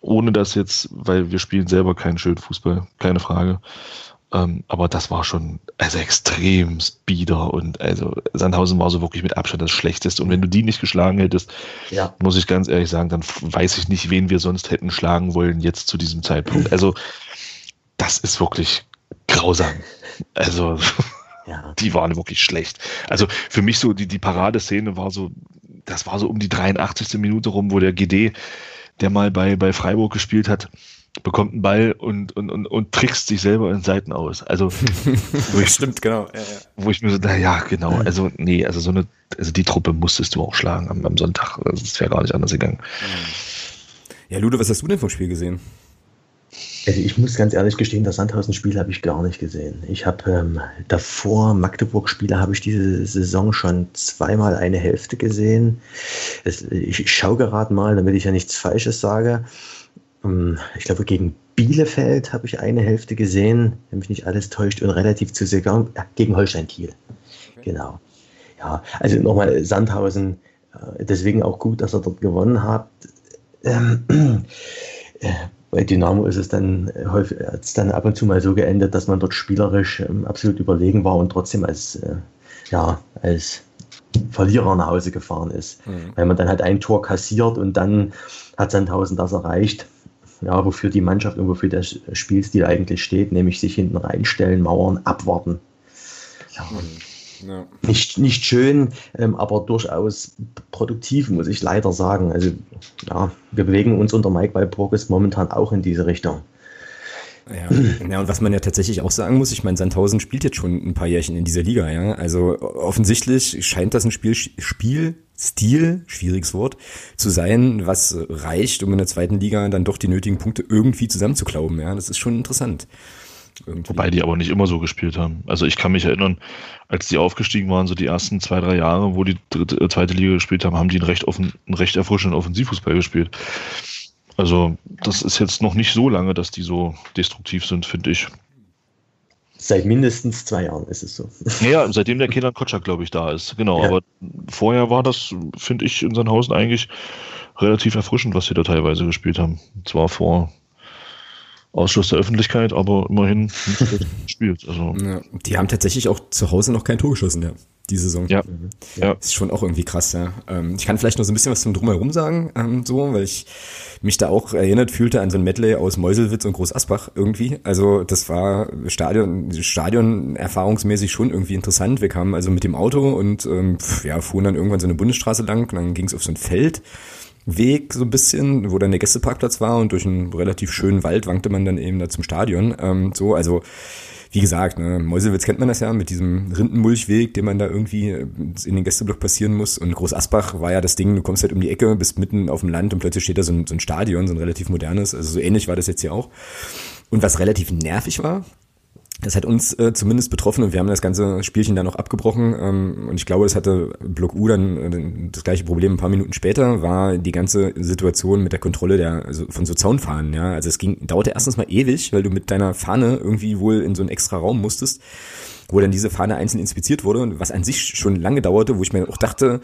ohne das jetzt, weil wir spielen selber keinen schönen Fußball, keine Frage. Ähm, aber das war schon also extrem bieder und also Sandhausen war so wirklich mit Abstand das Schlechteste. Und wenn du die nicht geschlagen hättest, ja. muss ich ganz ehrlich sagen, dann weiß ich nicht, wen wir sonst hätten schlagen wollen jetzt zu diesem Zeitpunkt. Also das ist wirklich grausam. Also ja. die waren wirklich schlecht. Also für mich so die, die Paradeszene war so, das war so um die 83. Minute rum, wo der GD, der mal bei, bei Freiburg gespielt hat, bekommt einen Ball und, und, und, und trickst sich selber in Seiten aus. Also, wo ich, stimmt, genau. Ja, ja. Wo ich mir so, na ja, genau. Also, nee, also so eine, also die Truppe musstest du auch schlagen am, am Sonntag. Also, es wäre gar nicht anders gegangen. Ja, Ludo, was hast du denn vom Spiel gesehen? Also ich muss ganz ehrlich gestehen, das Sandhausen-Spiel habe ich gar nicht gesehen. Ich habe ähm, davor Magdeburg-Spiele habe ich diese Saison schon zweimal eine Hälfte gesehen. Es, ich schaue gerade mal, damit ich ja nichts Falsches sage. Ähm, ich glaube, gegen Bielefeld habe ich eine Hälfte gesehen, wenn mich nicht alles täuscht, und relativ zu Segan, ja, gegen Holstein Kiel. Okay. Genau. Ja, also nochmal Sandhausen, äh, deswegen auch gut, dass er dort gewonnen hat. Ähm, äh, bei Dynamo ist es dann äh, häufig hat's dann ab und zu mal so geendet, dass man dort spielerisch ähm, absolut überlegen war und trotzdem als, äh, ja, als Verlierer nach Hause gefahren ist. Mhm. Weil man dann halt ein Tor kassiert und dann hat Sandhausen das erreicht ja, wofür die Mannschaft und wofür der Spielstil eigentlich steht, nämlich sich hinten reinstellen, Mauern, abwarten. Ja, ja. Nicht, nicht schön, ähm, aber durchaus produktiv, muss ich leider sagen. Also, ja, wir bewegen uns unter Mike bei Progress momentan auch in diese Richtung. Ja. ja, und was man ja tatsächlich auch sagen muss, ich meine, Sandhausen spielt jetzt schon ein paar Jährchen in dieser Liga, ja. Also offensichtlich scheint das ein Spiel, Spiel Stil, schwieriges Wort, zu sein, was reicht, um in der zweiten Liga dann doch die nötigen Punkte irgendwie zusammenzuklauben. Ja, das ist schon interessant. Irgendwie. Wobei die aber nicht immer so gespielt haben. Also ich kann mich erinnern, als die aufgestiegen waren, so die ersten zwei, drei Jahre, wo die dritte, äh, zweite Liga gespielt haben, haben die einen recht, offen, einen recht erfrischenden Offensivfußball gespielt. Also das ist jetzt noch nicht so lange, dass die so destruktiv sind, finde ich. Seit mindestens zwei Jahren ist es so. Ja, seitdem der Kenan Kotschak, glaube ich, da ist. Genau, ja. aber vorher war das, finde ich, in Sandhausen eigentlich relativ erfrischend, was sie da teilweise gespielt haben. Zwar vor Ausschluss der Öffentlichkeit, aber immerhin gespielt. Also. Ja, die haben tatsächlich auch zu Hause noch kein Tor geschossen, ja, die Saison. Ja. ja. Ist schon auch irgendwie krass, ja. Ähm, ich kann vielleicht noch so ein bisschen was zum Drumherum sagen, ähm, so, weil ich mich da auch erinnert fühlte an so ein Medley aus Meuselwitz und Groß Asbach irgendwie. Also das war Stadion, Stadion erfahrungsmäßig schon irgendwie interessant. Wir kamen also mit dem Auto und ähm, ja, fuhren dann irgendwann so eine Bundesstraße lang und dann ging es auf so ein Feld Weg so ein bisschen, wo dann der Gästeparkplatz war und durch einen relativ schönen Wald wankte man dann eben da zum Stadion. Ähm, so, also wie gesagt, ne, Meuselwitz kennt man das ja mit diesem Rindenmulchweg, den man da irgendwie in den Gästeblock passieren muss. Und Groß Asbach war ja das Ding, du kommst halt um die Ecke, bist mitten auf dem Land und plötzlich steht da so ein, so ein Stadion, so ein relativ modernes. Also so ähnlich war das jetzt hier auch. Und was relativ nervig war, das hat uns äh, zumindest betroffen und wir haben das ganze Spielchen dann noch abgebrochen. Ähm, und ich glaube, es hatte Block U dann äh, das gleiche Problem ein paar Minuten später, war die ganze Situation mit der Kontrolle der, also von so Zaunfahnen. Ja? Also es ging, dauerte erstens mal ewig, weil du mit deiner Fahne irgendwie wohl in so einen extra Raum musstest wo dann diese Fahne einzeln inspiziert wurde, was an sich schon lange dauerte, wo ich mir auch dachte,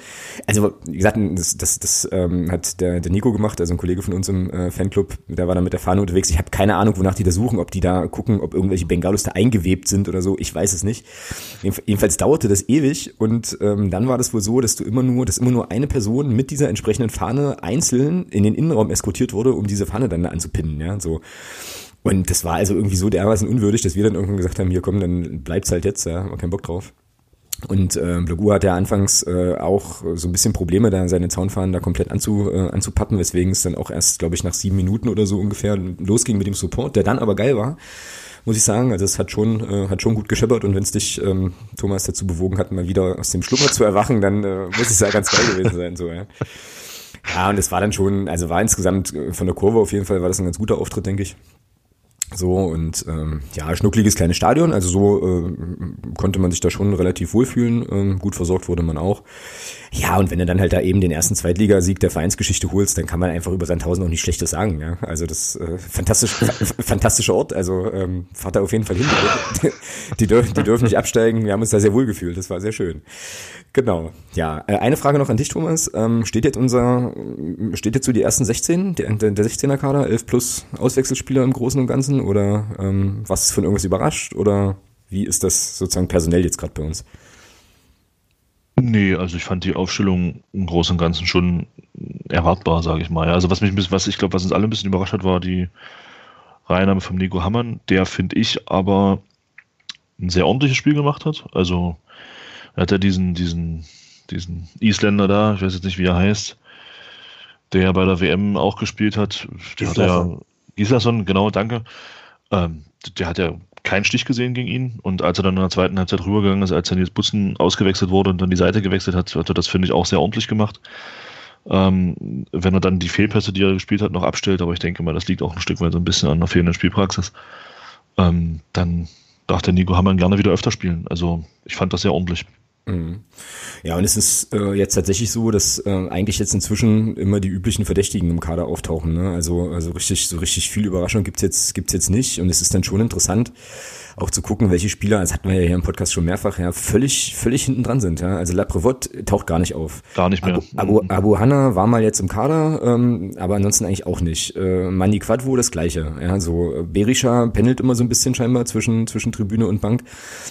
also wie gesagt, das, das, das ähm, hat der, der Nico gemacht, also ein Kollege von uns im äh, Fanclub, der war da mit der Fahne unterwegs. Ich habe keine Ahnung, wonach die da suchen, ob die da gucken, ob irgendwelche Bengalos da eingewebt sind oder so, ich weiß es nicht. Jedenfalls dauerte das ewig und ähm, dann war das wohl so, dass du immer nur, dass immer nur eine Person mit dieser entsprechenden Fahne einzeln in den Innenraum eskortiert wurde, um diese Fahne dann anzupinnen, ja, so. Und das war also irgendwie so dermaßen unwürdig, dass wir dann irgendwann gesagt haben, hier komm, dann bleibt's halt jetzt, ja, haben wir keinen Bock drauf. Und äh, Blogu hat ja anfangs äh, auch so ein bisschen Probleme, da seine Zaunfahnen da komplett anzu, äh, anzupappen, weswegen es dann auch erst, glaube ich, nach sieben Minuten oder so ungefähr losging mit dem Support, der dann aber geil war, muss ich sagen. Also es hat schon, äh, hat schon gut gescheppert und wenn es dich, ähm, Thomas, dazu bewogen hat, mal wieder aus dem Schlummer zu erwachen, dann äh, muss es ja ganz geil gewesen sein, so, ja. Ja, und es war dann schon, also war insgesamt äh, von der Kurve auf jeden Fall, war das ein ganz guter Auftritt, denke ich. So und ähm, ja, schnuckliges kleines Stadion, also so äh, konnte man sich da schon relativ wohlfühlen, ähm, gut versorgt wurde man auch. Ja, und wenn du dann halt da eben den ersten Zweitligasieg der Vereinsgeschichte holst, dann kann man einfach über Sandhausen auch nicht Schlechtes sagen. Ja? Also das äh, fantastisch, fantastischer Ort, also ähm, fahrt da auf jeden Fall hin. Die, dürfen, die dürfen nicht absteigen, wir haben uns da sehr wohl gefühlt, das war sehr schön. Genau, ja. Äh, eine Frage noch an dich, Thomas. Ähm, steht jetzt unser, steht jetzt so die ersten 16, der, der 16er Kader, 11 plus Auswechselspieler im Großen und Ganzen oder ähm, was von irgendwas überrascht oder wie ist das sozusagen personell jetzt gerade bei uns? Nee, also ich fand die Aufstellung im Großen und Ganzen schon erwartbar, sage ich mal. Also was mich ein bisschen, was ich glaube, was uns alle ein bisschen überrascht hat, war die Reinnahme von Nico Hammann, der finde ich aber ein sehr ordentliches Spiel gemacht hat. Also er hat ja diesen, diesen, diesen Isländer da, ich weiß jetzt nicht, wie er heißt, der bei der WM auch gespielt hat. Der hat ja, Gislason, genau, danke. Ähm, der hat ja keinen Stich gesehen gegen ihn. Und als er dann in der zweiten Halbzeit rübergegangen ist, als dann jetzt Bussen ausgewechselt wurde und dann die Seite gewechselt hat, hat er das, finde ich, auch sehr ordentlich gemacht. Ähm, wenn er dann die Fehlpässe, die er gespielt hat, noch abstellt, aber ich denke mal, das liegt auch ein Stück weit so ein bisschen an der fehlenden Spielpraxis, ähm, dann darf der Nico Hammann gerne wieder öfter spielen. Also ich fand das sehr ordentlich. Mhm. Ja, und es ist äh, jetzt tatsächlich so, dass äh, eigentlich jetzt inzwischen immer die üblichen Verdächtigen im Kader auftauchen. Ne? Also, also richtig, so richtig viel Überraschung gibt's jetzt, gibt's jetzt nicht. Und es ist dann schon interessant, auch zu gucken, welche Spieler, das hatten wir ja hier im Podcast schon mehrfach, ja, völlig, völlig hinten dran sind. Ja. Also Laprevot taucht gar nicht auf. Gar nicht mehr. Abu, Abu, mhm. Abu Hanna war mal jetzt im Kader, ähm, aber ansonsten eigentlich auch nicht. Äh, Mani Quadvo das gleiche. Ja, so Berisha pendelt immer so ein bisschen scheinbar zwischen, zwischen Tribüne und Bank,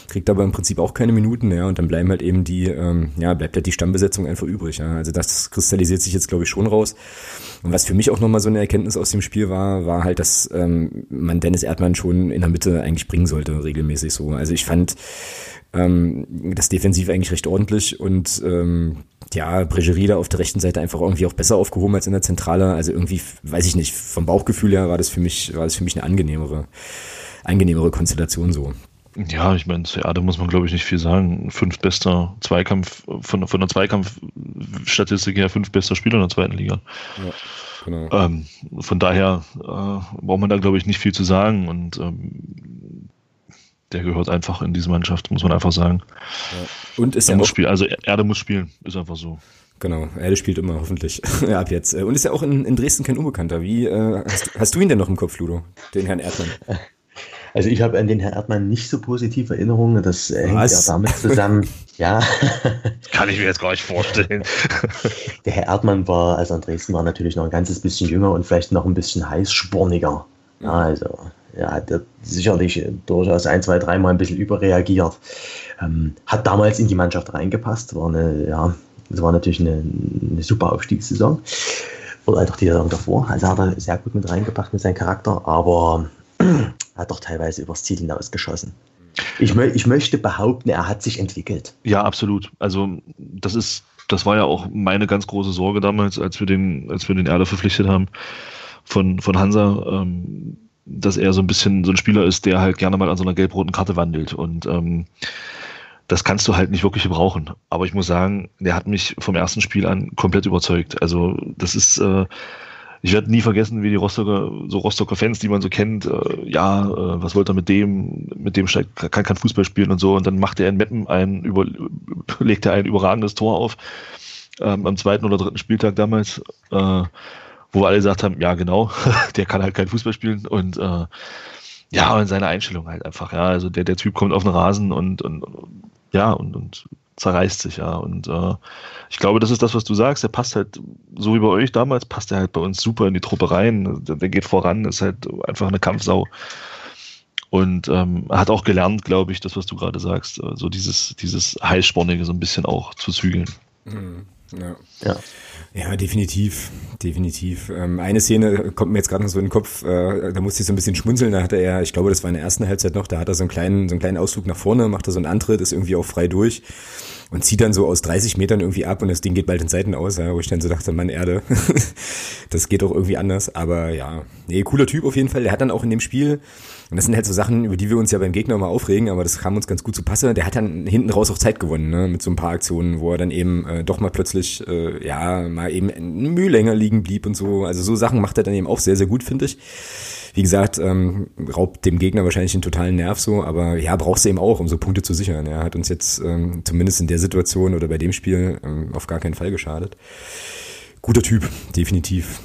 kriegt aber im Prinzip auch keine Minuten, ja, und dann bleiben halt eben die, ähm, ja, bleibt halt die Stammbesetzung einfach übrig. Ja. Also das kristallisiert sich jetzt, glaube ich, schon raus. Und was für mich auch nochmal so eine Erkenntnis aus dem Spiel war, war halt, dass ähm, man Dennis Erdmann schon in der Mitte eigentlich bringen sollte, regelmäßig so. Also ich fand ähm, das defensiv eigentlich recht ordentlich und ähm, ja, Bregerie da auf der rechten Seite einfach irgendwie auch besser aufgehoben als in der Zentrale. Also irgendwie, weiß ich nicht, vom Bauchgefühl her war das für mich, war das für mich eine angenehmere, angenehmere Konstellation so. Ja, ich meine, zu Erde muss man, glaube ich, nicht viel sagen. Fünf bester Zweikampf, von, von der Zweikampfstatistik her, fünf bester Spieler in der zweiten Liga. Ja, genau. Ähm, von daher äh, braucht man da, glaube ich, nicht viel zu sagen und ähm, der gehört einfach in diese Mannschaft, muss man einfach sagen. Ja. Und ist er ja muss spielen, also Erde muss spielen, ist einfach so. Genau, Erde spielt immer, hoffentlich. ja, ab jetzt. Und ist ja auch in, in Dresden kein Unbekannter. Wie äh, hast, hast, du ihn denn noch im Kopf, Ludo? Den Herrn Erdmann? Also ich habe an den Herrn Erdmann nicht so positive Erinnerungen. Das äh, hängt ja damit zusammen. ja. Kann ich mir jetzt gar nicht vorstellen. Der Herr Erdmann war, als er in Dresden war, natürlich noch ein ganzes bisschen jünger und vielleicht noch ein bisschen heißsporniger. Ja, also er hat sicherlich durchaus ein, zwei, dreimal ein bisschen überreagiert. Ähm, hat damals in die Mannschaft reingepasst, war eine, ja, das war natürlich eine, eine super Aufstiegssaison. Oder auch die Saison davor. Also hat er sehr gut mit reingepackt mit seinem Charakter, aber hat doch teilweise übers Ziel hinaus geschossen. Ich, mö ich möchte behaupten, er hat sich entwickelt. Ja, absolut. Also das ist, das war ja auch meine ganz große Sorge damals, als wir den, als wir den Erde verpflichtet haben von, von Hansa, ähm, dass er so ein bisschen so ein Spieler ist, der halt gerne mal an so einer gelb-roten Karte wandelt. Und ähm, das kannst du halt nicht wirklich gebrauchen. Aber ich muss sagen, der hat mich vom ersten Spiel an komplett überzeugt. Also das ist, äh, ich werde nie vergessen, wie die Rostocker, so Rostocker Fans, die man so kennt, äh, ja, äh, was wollte er mit dem, mit dem steigt, kann kein Fußball spielen und so. Und dann macht er in Meppen ein, über, legt er ein überragendes Tor auf, ähm, am zweiten oder dritten Spieltag damals, äh, wo alle gesagt haben, ja genau, der kann halt kein Fußball spielen und äh, ja, und seine Einstellung halt einfach, ja. Also der, der Typ kommt auf den Rasen und, und ja, und, und zerreißt sich, ja. Und äh, ich glaube, das ist das, was du sagst. Der passt halt, so wie bei euch damals, passt er halt bei uns super in die Truppe rein. Der, der geht voran, ist halt einfach eine Kampfsau. Und ähm, hat auch gelernt, glaube ich, das, was du gerade sagst, äh, so dieses, dieses Heißspornige so ein bisschen auch zu zügeln. Mhm. Ja. ja. Ja, definitiv, definitiv. Ähm, eine Szene kommt mir jetzt gerade noch so in den Kopf, äh, da musste ich so ein bisschen schmunzeln, da hatte er, ich glaube, das war in der ersten Halbzeit noch, da hat er so einen kleinen, so einen kleinen Ausflug nach vorne, macht er so einen Antritt, ist irgendwie auch frei durch und zieht dann so aus 30 Metern irgendwie ab und das Ding geht bald in Seiten aus, wo ich dann so dachte, Mann, Erde, das geht doch irgendwie anders, aber ja, nee, cooler Typ auf jeden Fall, der hat dann auch in dem Spiel und das sind halt so Sachen, über die wir uns ja beim Gegner mal aufregen, aber das kam uns ganz gut zu Passe. Der hat dann hinten raus auch Zeit gewonnen, ne, mit so ein paar Aktionen, wo er dann eben äh, doch mal plötzlich, äh, ja, mal eben Mühe länger liegen blieb und so. Also so Sachen macht er dann eben auch sehr, sehr gut, finde ich. Wie gesagt, ähm, raubt dem Gegner wahrscheinlich den totalen Nerv so, aber ja, brauchst du eben auch, um so Punkte zu sichern. Er hat uns jetzt ähm, zumindest in der Situation oder bei dem Spiel ähm, auf gar keinen Fall geschadet. Guter Typ, definitiv.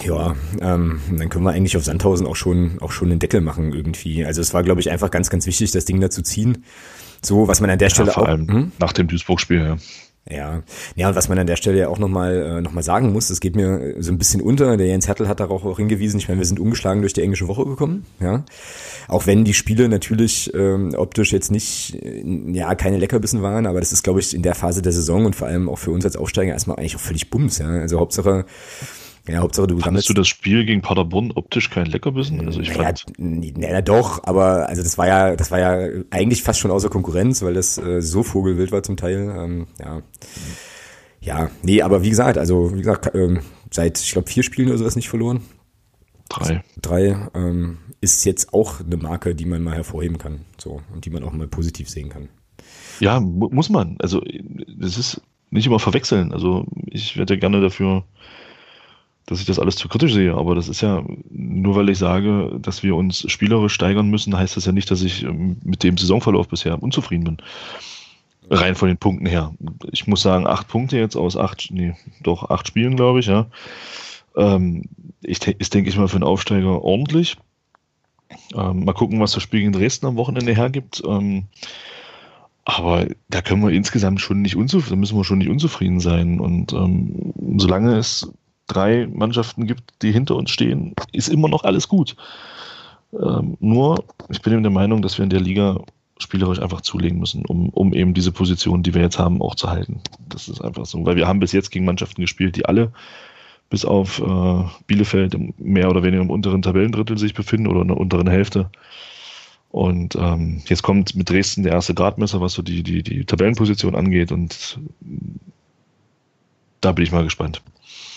Ja, ähm, dann können wir eigentlich auf Sandhausen auch schon auch schon einen Deckel machen irgendwie. Also es war, glaube ich, einfach ganz, ganz wichtig, das Ding da zu ziehen. So, was man an der Stelle ja, vor auch, allem hm? nach dem Duisburg-Spiel. Ja. Ja, ja, und was man an der Stelle ja auch nochmal äh, noch mal sagen muss, das geht mir so ein bisschen unter. Der Jens Hertel hat darauf auch hingewiesen. Ich meine, wir sind umgeschlagen durch die englische Woche gekommen, ja. Auch wenn die Spiele natürlich ähm, optisch jetzt nicht, äh, ja, keine Leckerbissen waren, aber das ist, glaube ich, in der Phase der Saison und vor allem auch für uns als Aufsteiger erstmal eigentlich auch völlig Bums, ja. Also Hauptsache, ja, Hauptsache du Fandest du das Spiel gegen Paderborn optisch kein Leckerbissen? Also ich naja, fand. Naja, doch, aber also das war ja, das war ja eigentlich fast schon außer Konkurrenz, weil das äh, so vogelwild war zum Teil. Ähm, ja. Ja, nee, aber wie gesagt, also wie gesagt, ähm, seit, ich glaube, vier Spielen oder sowas nicht verloren. Drei. Drei ähm, ist jetzt auch eine Marke, die man mal hervorheben kann. So, und die man auch mal positiv sehen kann. Ja, mu muss man. Also das ist nicht immer verwechseln. Also ich werde ja gerne dafür dass ich das alles zu kritisch sehe, aber das ist ja, nur weil ich sage, dass wir uns spielerisch steigern müssen, heißt das ja nicht, dass ich ähm, mit dem Saisonverlauf bisher unzufrieden bin. Rein von den Punkten her. Ich muss sagen, acht Punkte jetzt aus acht, nee, doch acht Spielen, glaube ich, ja. Ähm, ich, ist, denke ich mal, für einen Aufsteiger ordentlich. Ähm, mal gucken, was das Spiel gegen Dresden am Wochenende hergibt. Ähm, aber da können wir insgesamt schon nicht unzufrieden, müssen wir schon nicht unzufrieden sein. Und ähm, solange es drei Mannschaften gibt, die hinter uns stehen, ist immer noch alles gut. Ähm, nur, ich bin eben der Meinung, dass wir in der Liga spielerisch einfach zulegen müssen, um, um eben diese Position, die wir jetzt haben, auch zu halten. Das ist einfach so. Weil wir haben bis jetzt gegen Mannschaften gespielt, die alle bis auf äh, Bielefeld mehr oder weniger im unteren Tabellendrittel sich befinden oder in der unteren Hälfte. Und ähm, jetzt kommt mit Dresden der erste Gradmesser, was so die, die, die Tabellenposition angeht. Und da bin ich mal gespannt.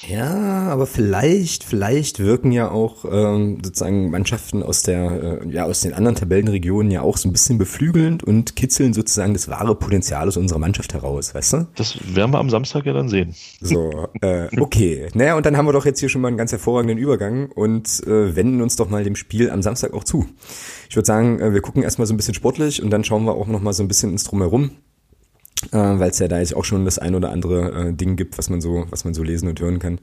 Ja, aber vielleicht, vielleicht wirken ja auch ähm, sozusagen Mannschaften aus der, äh, ja, aus den anderen Tabellenregionen ja auch so ein bisschen beflügelnd und kitzeln sozusagen das wahre Potenzial aus unserer Mannschaft heraus, weißt du? Das werden wir am Samstag ja dann sehen. So, äh, okay. Naja, und dann haben wir doch jetzt hier schon mal einen ganz hervorragenden Übergang und äh, wenden uns doch mal dem Spiel am Samstag auch zu. Ich würde sagen, äh, wir gucken erstmal so ein bisschen sportlich und dann schauen wir auch noch mal so ein bisschen ins Drumherum äh, weil es ja da jetzt auch schon das ein oder andere äh, Ding gibt, was man so, was man so lesen und hören kann.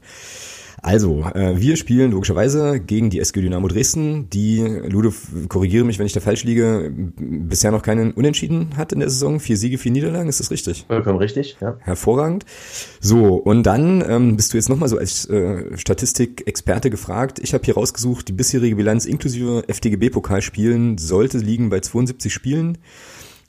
Also, äh, wir spielen logischerweise gegen die SG Dynamo Dresden, die, Ludo, korrigiere mich, wenn ich da falsch liege, bisher noch keinen Unentschieden hat in der Saison. Vier Siege, vier Niederlagen, ist das richtig? Vollkommen richtig, ja. Hervorragend. So, und dann ähm, bist du jetzt nochmal so als äh, Statistikexperte gefragt. Ich habe hier rausgesucht, die bisherige Bilanz inklusive FDGB-Pokalspielen sollte liegen bei 72 Spielen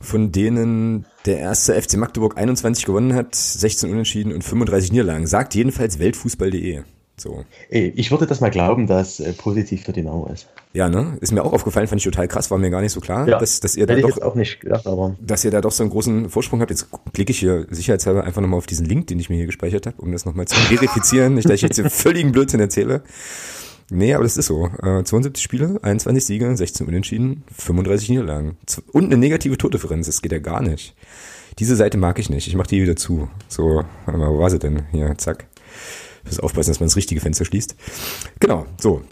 von denen der erste FC Magdeburg 21 gewonnen hat, 16 Unentschieden und 35 Niederlagen. Sagt jedenfalls Weltfußball.de. So. Ich würde das mal glauben, dass äh, positiv für Dynamo ist. Ja, ne? Ist mir auch aufgefallen, fand ich total krass, war mir gar nicht so klar, ja, dass, dass ihr da doch, auch nicht gedacht, aber dass ihr da doch so einen großen Vorsprung habt. Jetzt klicke ich hier sicherheitshalber einfach nochmal auf diesen Link, den ich mir hier gespeichert habe, um das nochmal zu verifizieren, nicht, dass ich jetzt hier völligen Blödsinn erzähle. Nee, aber das ist so. Äh, 72 Spiele, 21 Siege, 16 Unentschieden, 35 Niederlagen. Und eine negative Tordifferenz, das geht ja gar nicht. Diese Seite mag ich nicht. Ich mache die wieder zu. So, warte mal, wo war sie denn? Hier, zack. Ich muss aufpassen, dass man das richtige Fenster schließt. Genau, so.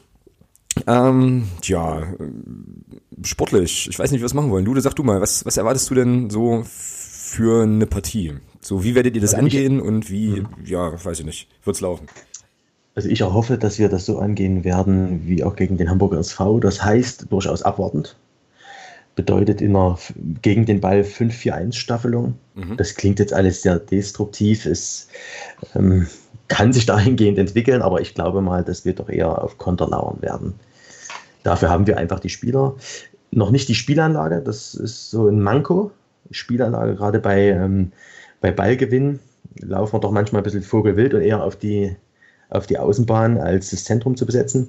Ähm, ja, sportlich. Ich weiß nicht, was machen wollen. Lude, sag du mal, was, was erwartest du denn so für eine Partie? So, wie werdet ihr das also angehen und wie, mhm. ja, weiß ich nicht, wird's laufen? Also ich erhoffe, dass wir das so angehen werden wie auch gegen den Hamburger SV. Das heißt durchaus abwartend. Bedeutet in einer gegen den Ball 5-4-1-Staffelung. Mhm. Das klingt jetzt alles sehr destruktiv. Es ähm, kann sich dahingehend entwickeln, aber ich glaube mal, dass wir doch eher auf Konter lauern werden. Dafür haben wir einfach die Spieler. Noch nicht die Spielanlage, das ist so ein Manko. Spielanlage, gerade bei, ähm, bei Ballgewinn, laufen wir doch manchmal ein bisschen vogelwild und eher auf die auf die Außenbahn als das Zentrum zu besetzen.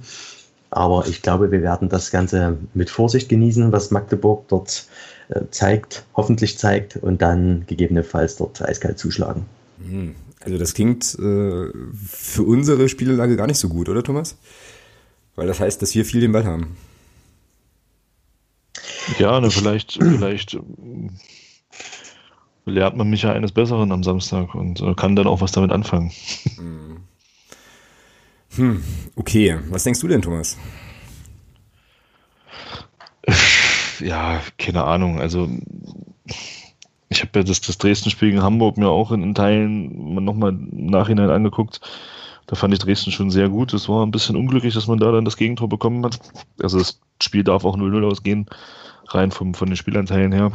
Aber ich glaube, wir werden das Ganze mit Vorsicht genießen, was Magdeburg dort äh, zeigt, hoffentlich zeigt und dann gegebenenfalls dort eiskalt zuschlagen. Hm. Also das klingt äh, für unsere Spiellage gar nicht so gut, oder Thomas? Weil das heißt, dass wir viel den Ball haben. Ja, ne, vielleicht, vielleicht lehrt man mich ja eines Besseren am Samstag und äh, kann dann auch was damit anfangen. Hm. Okay. Was denkst du denn, Thomas? Ja, keine Ahnung. Also ich habe ja das, das Dresden-Spiel gegen Hamburg mir auch in, in Teilen nochmal im Nachhinein angeguckt. Da fand ich Dresden schon sehr gut. Es war ein bisschen unglücklich, dass man da dann das Gegentor bekommen hat. Also das Spiel darf auch 0-0 ausgehen, rein vom, von den Spielanteilen her.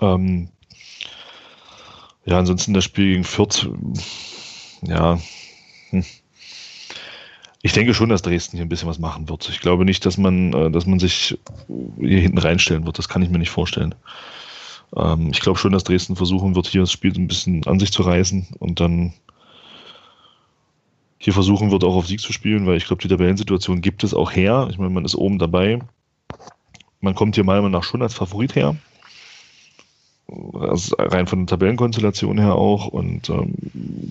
Ähm, ja, ansonsten das Spiel gegen Fürth, ja, hm ich denke schon, dass Dresden hier ein bisschen was machen wird. Ich glaube nicht, dass man, äh, dass man sich hier hinten reinstellen wird. Das kann ich mir nicht vorstellen. Ähm, ich glaube schon, dass Dresden versuchen wird, hier das Spiel ein bisschen an sich zu reißen und dann hier versuchen wird, auch auf Sieg zu spielen, weil ich glaube, die Tabellensituation gibt es auch her. Ich meine, man ist oben dabei. Man kommt hier meiner Meinung nach schon als Favorit her. Also rein von der Tabellenkonstellation her auch. Und ähm,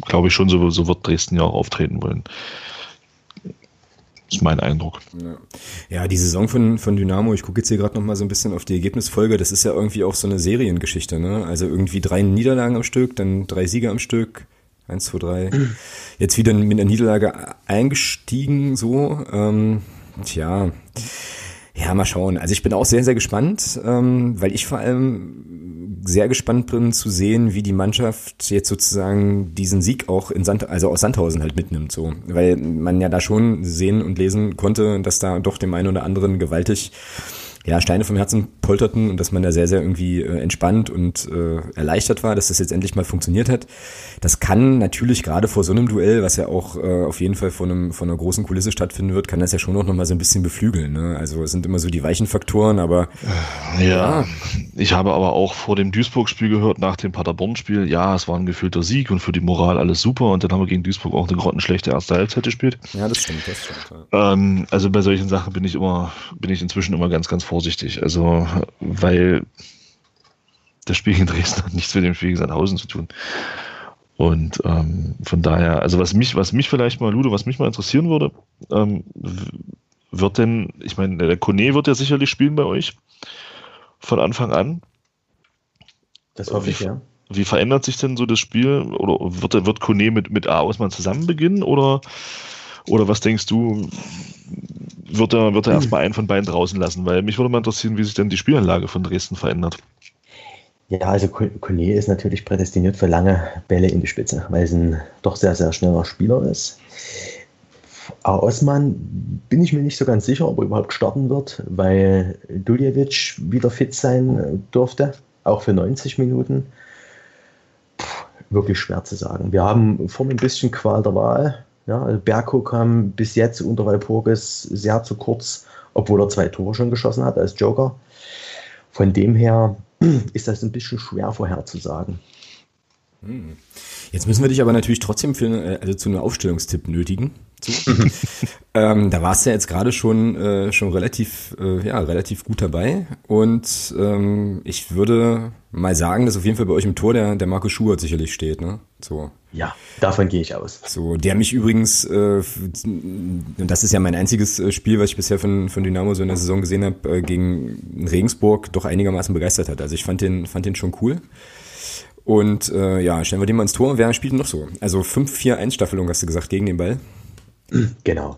glaube ich schon, so, so wird Dresden ja auch auftreten wollen ist mein Eindruck. Ja, ja die Saison von, von Dynamo, ich gucke jetzt hier gerade noch mal so ein bisschen auf die Ergebnisfolge, das ist ja irgendwie auch so eine Seriengeschichte, ne? Also irgendwie drei Niederlagen am Stück, dann drei Siege am Stück, eins, zwei, drei. Jetzt wieder mit einer Niederlage eingestiegen, so. Ähm, tja. Ja, mal schauen. Also ich bin auch sehr, sehr gespannt, ähm, weil ich vor allem sehr gespannt bin zu sehen, wie die Mannschaft jetzt sozusagen diesen Sieg auch in Sand, also aus Sandhausen halt mitnimmt, so. Weil man ja da schon sehen und lesen konnte, dass da doch dem einen oder anderen gewaltig ja, Steine vom Herzen polterten und dass man da sehr, sehr irgendwie äh, entspannt und äh, erleichtert war, dass das jetzt endlich mal funktioniert hat. Das kann natürlich gerade vor so einem Duell, was ja auch äh, auf jeden Fall von, einem, von einer großen Kulisse stattfinden wird, kann das ja schon auch nochmal so ein bisschen beflügeln. Ne? Also es sind immer so die weichen Faktoren, aber ja, ja. ich habe aber auch vor dem Duisburg-Spiel gehört, nach dem Paderborn-Spiel, ja, es war ein gefühlter Sieg und für die Moral alles super und dann haben wir gegen Duisburg auch eine grottenschlechte erste Halbzeit gespielt. Ja, das stimmt, das stimmt. Ja. Ähm, also bei solchen Sachen bin ich immer, bin ich inzwischen immer ganz, ganz vorsichtig vorsichtig. Also, weil das Spiel in Dresden hat nichts mit dem Spiel in Sandhausen zu tun. Und ähm, von daher, also was mich, was mich vielleicht mal, Ludo, was mich mal interessieren würde, ähm, wird denn, ich meine, der Kone wird ja sicherlich spielen bei euch von Anfang an. Das hoffe ich, ja. Wie verändert sich denn so das Spiel? Oder wird, wird Kone mit, mit A. Ausmann zusammen beginnen? Oder, oder was denkst du, wird er, wird er erstmal einen von beiden draußen lassen? Weil mich würde mal interessieren, wie sich denn die Spielanlage von Dresden verändert. Ja, also Kone ist natürlich prädestiniert für lange Bälle in die Spitze, weil es ein doch sehr, sehr schneller Spieler ist. Aber Osman bin ich mir nicht so ganz sicher, ob er überhaupt starten wird, weil Duljevic wieder fit sein durfte, auch für 90 Minuten. Puh, wirklich schwer zu sagen. Wir haben vorhin ein bisschen Qual der Wahl. Ja, also Berko kam bis jetzt unter Walpurgis sehr zu kurz, obwohl er zwei Tore schon geschossen hat als Joker. Von dem her ist das ein bisschen schwer vorherzusagen. Hm. Jetzt müssen wir dich aber natürlich trotzdem für, äh, also zu einem Aufstellungstipp nötigen. Ähm, da warst du ja jetzt gerade schon, äh, schon relativ, äh, ja, relativ gut dabei. Und ähm, ich würde mal sagen, dass auf jeden Fall bei euch im Tor der, der Marco Schubert sicherlich steht. Ne? So. Ja, davon gehe ich aus. So, der mich übrigens, äh, und das ist ja mein einziges äh, Spiel, was ich bisher von, von Dynamo so in der Saison gesehen habe, äh, gegen Regensburg doch einigermaßen begeistert hat. Also ich fand den, fand den schon cool. Und äh, ja, stellen wir den mal ins Tor. Wer spielt noch so? Also 5-4-1-Staffelung, hast du gesagt, gegen den Ball? Genau.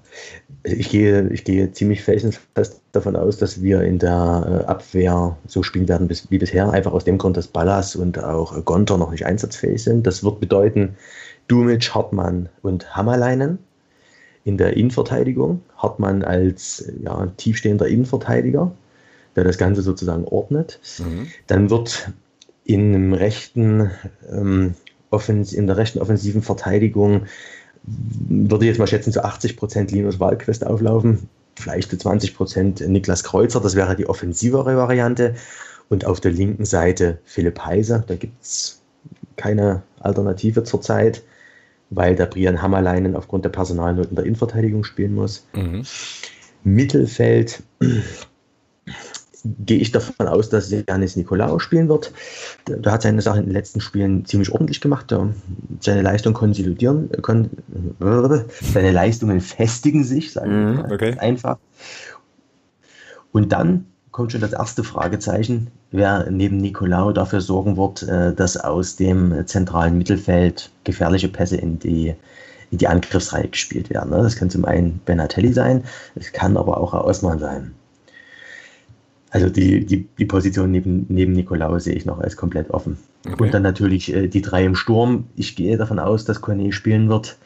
Ich gehe, ich gehe ziemlich felsenfest davon aus, dass wir in der äh, Abwehr so spielen werden wie bisher. Einfach aus dem Grund, dass Ballas und auch Gonter noch nicht einsatzfähig sind. Das wird bedeuten, Dumic, Hartmann und Hammerleinen in der Innenverteidigung. Hartmann als ja, tiefstehender Innenverteidiger, der das Ganze sozusagen ordnet. Mhm. Dann wird in, rechten, ähm, in der rechten offensiven Verteidigung würde ich jetzt mal schätzen, zu 80 Prozent Linus Wahlquist auflaufen, vielleicht zu 20 Prozent Niklas Kreuzer, das wäre die offensivere Variante. Und auf der linken Seite Philipp Heise, da gibt es keine Alternative zurzeit, weil der Brian Hammerleinen aufgrund der Personalnoten der Innenverteidigung spielen muss. Mhm. Mittelfeld gehe ich davon aus, dass Janis Nikolaou spielen wird. Der hat seine Sachen in den letzten Spielen ziemlich ordentlich gemacht. Seine Leistung konsolidieren, kon, seine Leistungen festigen sich, sagen wir mm, okay. einfach. Und dann kommt schon das erste Fragezeichen, wer neben Nikolaou dafür sorgen wird, äh, dass aus dem zentralen Mittelfeld gefährliche Pässe in die in die Angriffsreihe gespielt werden. Das kann zum einen Benatelli sein, es kann aber auch Osman sein. Also die, die, die Position neben, neben Nikolaou sehe ich noch als komplett offen. Okay. Und dann natürlich äh, die drei im Sturm. Ich gehe davon aus, dass Kone spielen wird.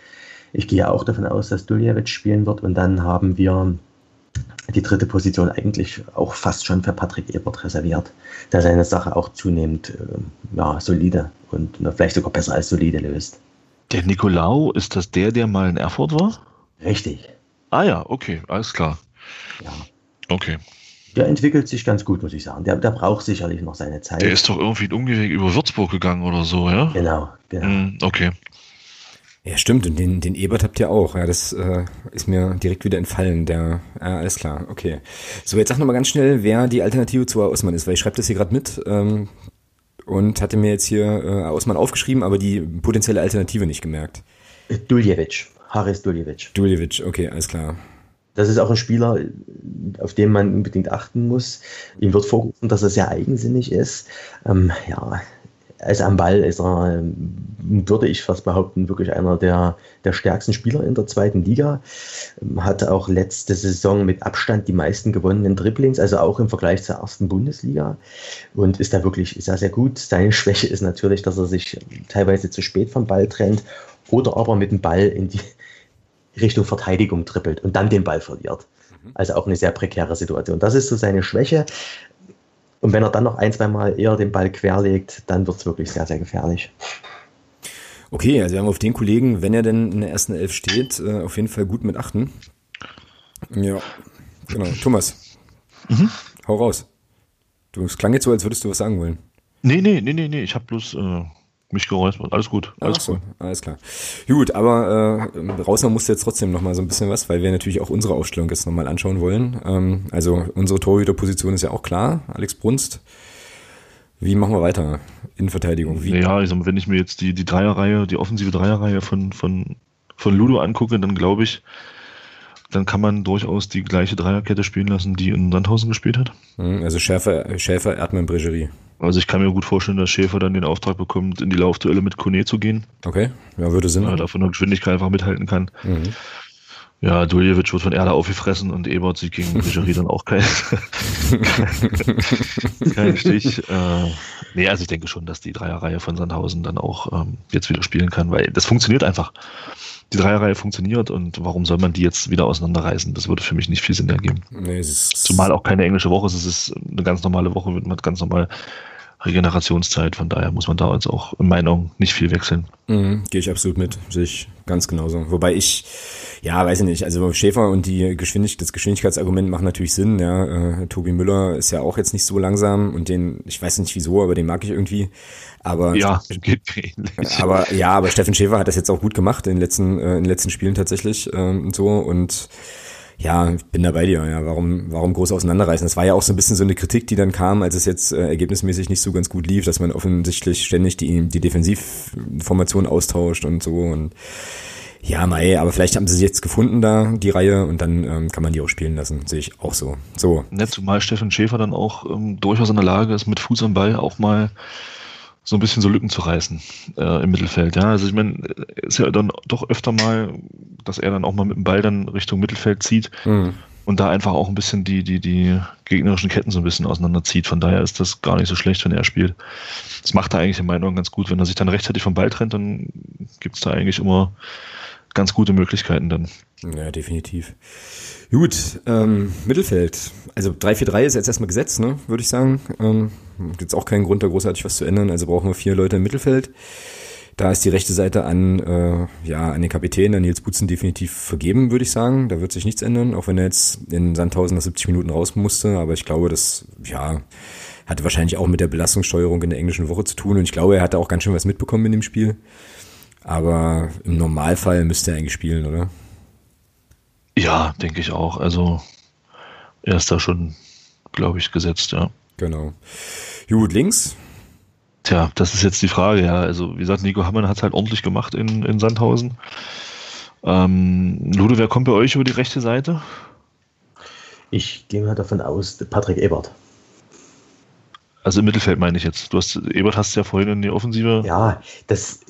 Ich gehe auch davon aus, dass Duljevic spielen wird. Und dann haben wir die dritte Position eigentlich auch fast schon für Patrick Ebert reserviert, der seine Sache auch zunehmend äh, ja, solide und na, vielleicht sogar besser als solide löst. Der Nikolaou, ist das der, der mal in Erfurt war? Richtig. Ah ja, okay, alles klar. Ja. Okay der entwickelt sich ganz gut, muss ich sagen. Der, der braucht sicherlich noch seine Zeit. Der ist doch irgendwie ein Umweg über Würzburg gegangen oder so, ja? Genau, genau. Mm, okay. Ja, stimmt. Und den, den Ebert habt ihr auch. Ja, das äh, ist mir direkt wieder entfallen. Der, ja, alles klar. Okay. So, jetzt sag noch mal ganz schnell, wer die Alternative zu Ausmann ist, weil ich schreibe das hier gerade mit ähm, und hatte mir jetzt hier äh, Ausmann aufgeschrieben, aber die potenzielle Alternative nicht gemerkt. Duljevic. Haris Duljevic. Duljevic, okay, alles klar. Das ist auch ein Spieler, auf den man unbedingt achten muss. Ihm wird vorgeworfen, dass er sehr eigensinnig ist. Ähm, ja, als am Ball ist er, ähm, würde ich fast behaupten, wirklich einer der, der stärksten Spieler in der zweiten Liga. Ähm, hat auch letzte Saison mit Abstand die meisten gewonnenen Dribblings, also auch im Vergleich zur ersten Bundesliga. Und ist da wirklich sehr, sehr gut. Seine Schwäche ist natürlich, dass er sich teilweise zu spät vom Ball trennt oder aber mit dem Ball in die, Richtung Verteidigung trippelt und dann den Ball verliert. Mhm. Also auch eine sehr prekäre Situation. Das ist so seine Schwäche. Und wenn er dann noch ein, zwei Mal eher den Ball querlegt, dann wird es wirklich sehr, sehr gefährlich. Okay, also wir haben auf den Kollegen, wenn er denn in der ersten Elf steht, äh, auf jeden Fall gut mit achten. Ja, genau. Thomas, mhm. hau raus. Du, es klang jetzt so, als würdest du was sagen wollen. Nee, nee, nee, nee, nee. Ich habe bloß äh, mich geräuspert. Alles gut. Alles so, gut. Alles klar. Gut, aber äh, rausnehmen musst du jetzt trotzdem noch mal so ein bisschen was, weil wir natürlich auch unsere Aufstellung jetzt noch mal anschauen wollen. Ähm, also unsere Torhüterposition ist ja auch klar. Alex Brunst Wie machen wir weiter? in Verteidigung? Wie? Ja, ich sag wenn ich mir jetzt die, die Dreierreihe, die offensive Dreierreihe von, von, von Ludo angucke, dann glaube ich, dann kann man durchaus die gleiche Dreierkette spielen lassen, die in Sandhausen gespielt hat. Mhm, also Schäfer, Schäfer Erdmann, Bregerie. Also ich kann mir gut vorstellen, dass Schäfer dann den Auftrag bekommt, in die Laufduelle mit Kone zu gehen. Okay, ja, würde Sinn. Ja, davon der Geschwindigkeit einfach mithalten kann. Mhm. Ja, Duljevic wird von Erde aufgefressen und Ebert sieht gegen Bregerie dann auch kein, kein Stich. Äh, nee, also ich denke schon, dass die Dreierreihe von Sandhausen dann auch ähm, jetzt wieder spielen kann, weil das funktioniert einfach die Dreierreihe funktioniert und warum soll man die jetzt wieder auseinanderreißen? Das würde für mich nicht viel Sinn ergeben. Nee, Zumal auch keine englische Woche ist, es ist eine ganz normale Woche, man hat ganz normal Regenerationszeit, von daher muss man da jetzt auch in meinen Augen nicht viel wechseln. Mhm, Gehe ich absolut mit, sehe ich ganz genauso. Wobei ich, ja, weiß ich nicht, also Schäfer und die Geschwindig das Geschwindigkeitsargument macht natürlich Sinn, ja. Äh, Tobi Müller ist ja auch jetzt nicht so langsam und den, ich weiß nicht wieso, aber den mag ich irgendwie. Aber ja, geht ähnlich. Aber ja, aber Steffen Schäfer hat das jetzt auch gut gemacht in den letzten, äh, in den letzten Spielen tatsächlich ähm, so und ja, ich bin da bei dir. Ja, warum, warum groß auseinanderreißen? Das war ja auch so ein bisschen so eine Kritik, die dann kam, als es jetzt äh, ergebnismäßig nicht so ganz gut lief, dass man offensichtlich ständig die, die Defensivformation austauscht und so und ja, Mai, aber vielleicht haben sie sie jetzt gefunden da, die Reihe, und dann ähm, kann man die auch spielen lassen. Sehe ich auch so. So. Nett, zumal Steffen Schäfer dann auch ähm, durchaus in der Lage ist, mit Fuß am Ball auch mal so ein bisschen so Lücken zu reißen äh, im Mittelfeld. Ja, also ich meine, ist ja dann doch öfter mal, dass er dann auch mal mit dem Ball dann Richtung Mittelfeld zieht mhm. und da einfach auch ein bisschen die, die, die gegnerischen Ketten so ein bisschen auseinanderzieht. Von daher ist das gar nicht so schlecht, wenn er spielt. Das macht er eigentlich in meinen Augen ganz gut. Wenn er sich dann rechtzeitig vom Ball trennt, dann gibt's da eigentlich immer ganz gute Möglichkeiten dann. Ja, definitiv. Gut, ähm, Mittelfeld. Also 3-4-3 ist jetzt erstmal gesetzt, ne, würde ich sagen. Ähm, Gibt auch keinen Grund, da großartig was zu ändern. Also brauchen wir vier Leute im Mittelfeld. Da ist die rechte Seite an, äh, ja, an den Kapitän, an Nils Butzen definitiv vergeben, würde ich sagen. Da wird sich nichts ändern, auch wenn er jetzt in Sandhausen nach 70 Minuten raus musste. Aber ich glaube, das, ja, hatte wahrscheinlich auch mit der Belastungssteuerung in der englischen Woche zu tun. Und ich glaube, er hatte auch ganz schön was mitbekommen in dem Spiel. Aber im Normalfall müsste er eigentlich spielen, oder? Ja, denke ich auch. Also er ist da schon, glaube ich, gesetzt, ja. Genau. Gut, links? Tja, das ist jetzt die Frage, ja. Also, wie gesagt, Nico Hammann hat es halt ordentlich gemacht in, in Sandhausen. Ähm, Ludo, wer kommt bei euch über die rechte Seite? Ich gehe mal davon aus, Patrick Ebert. Also im Mittelfeld meine ich jetzt. Du hast, Ebert hast ja vorhin in die Offensive. Ja, das,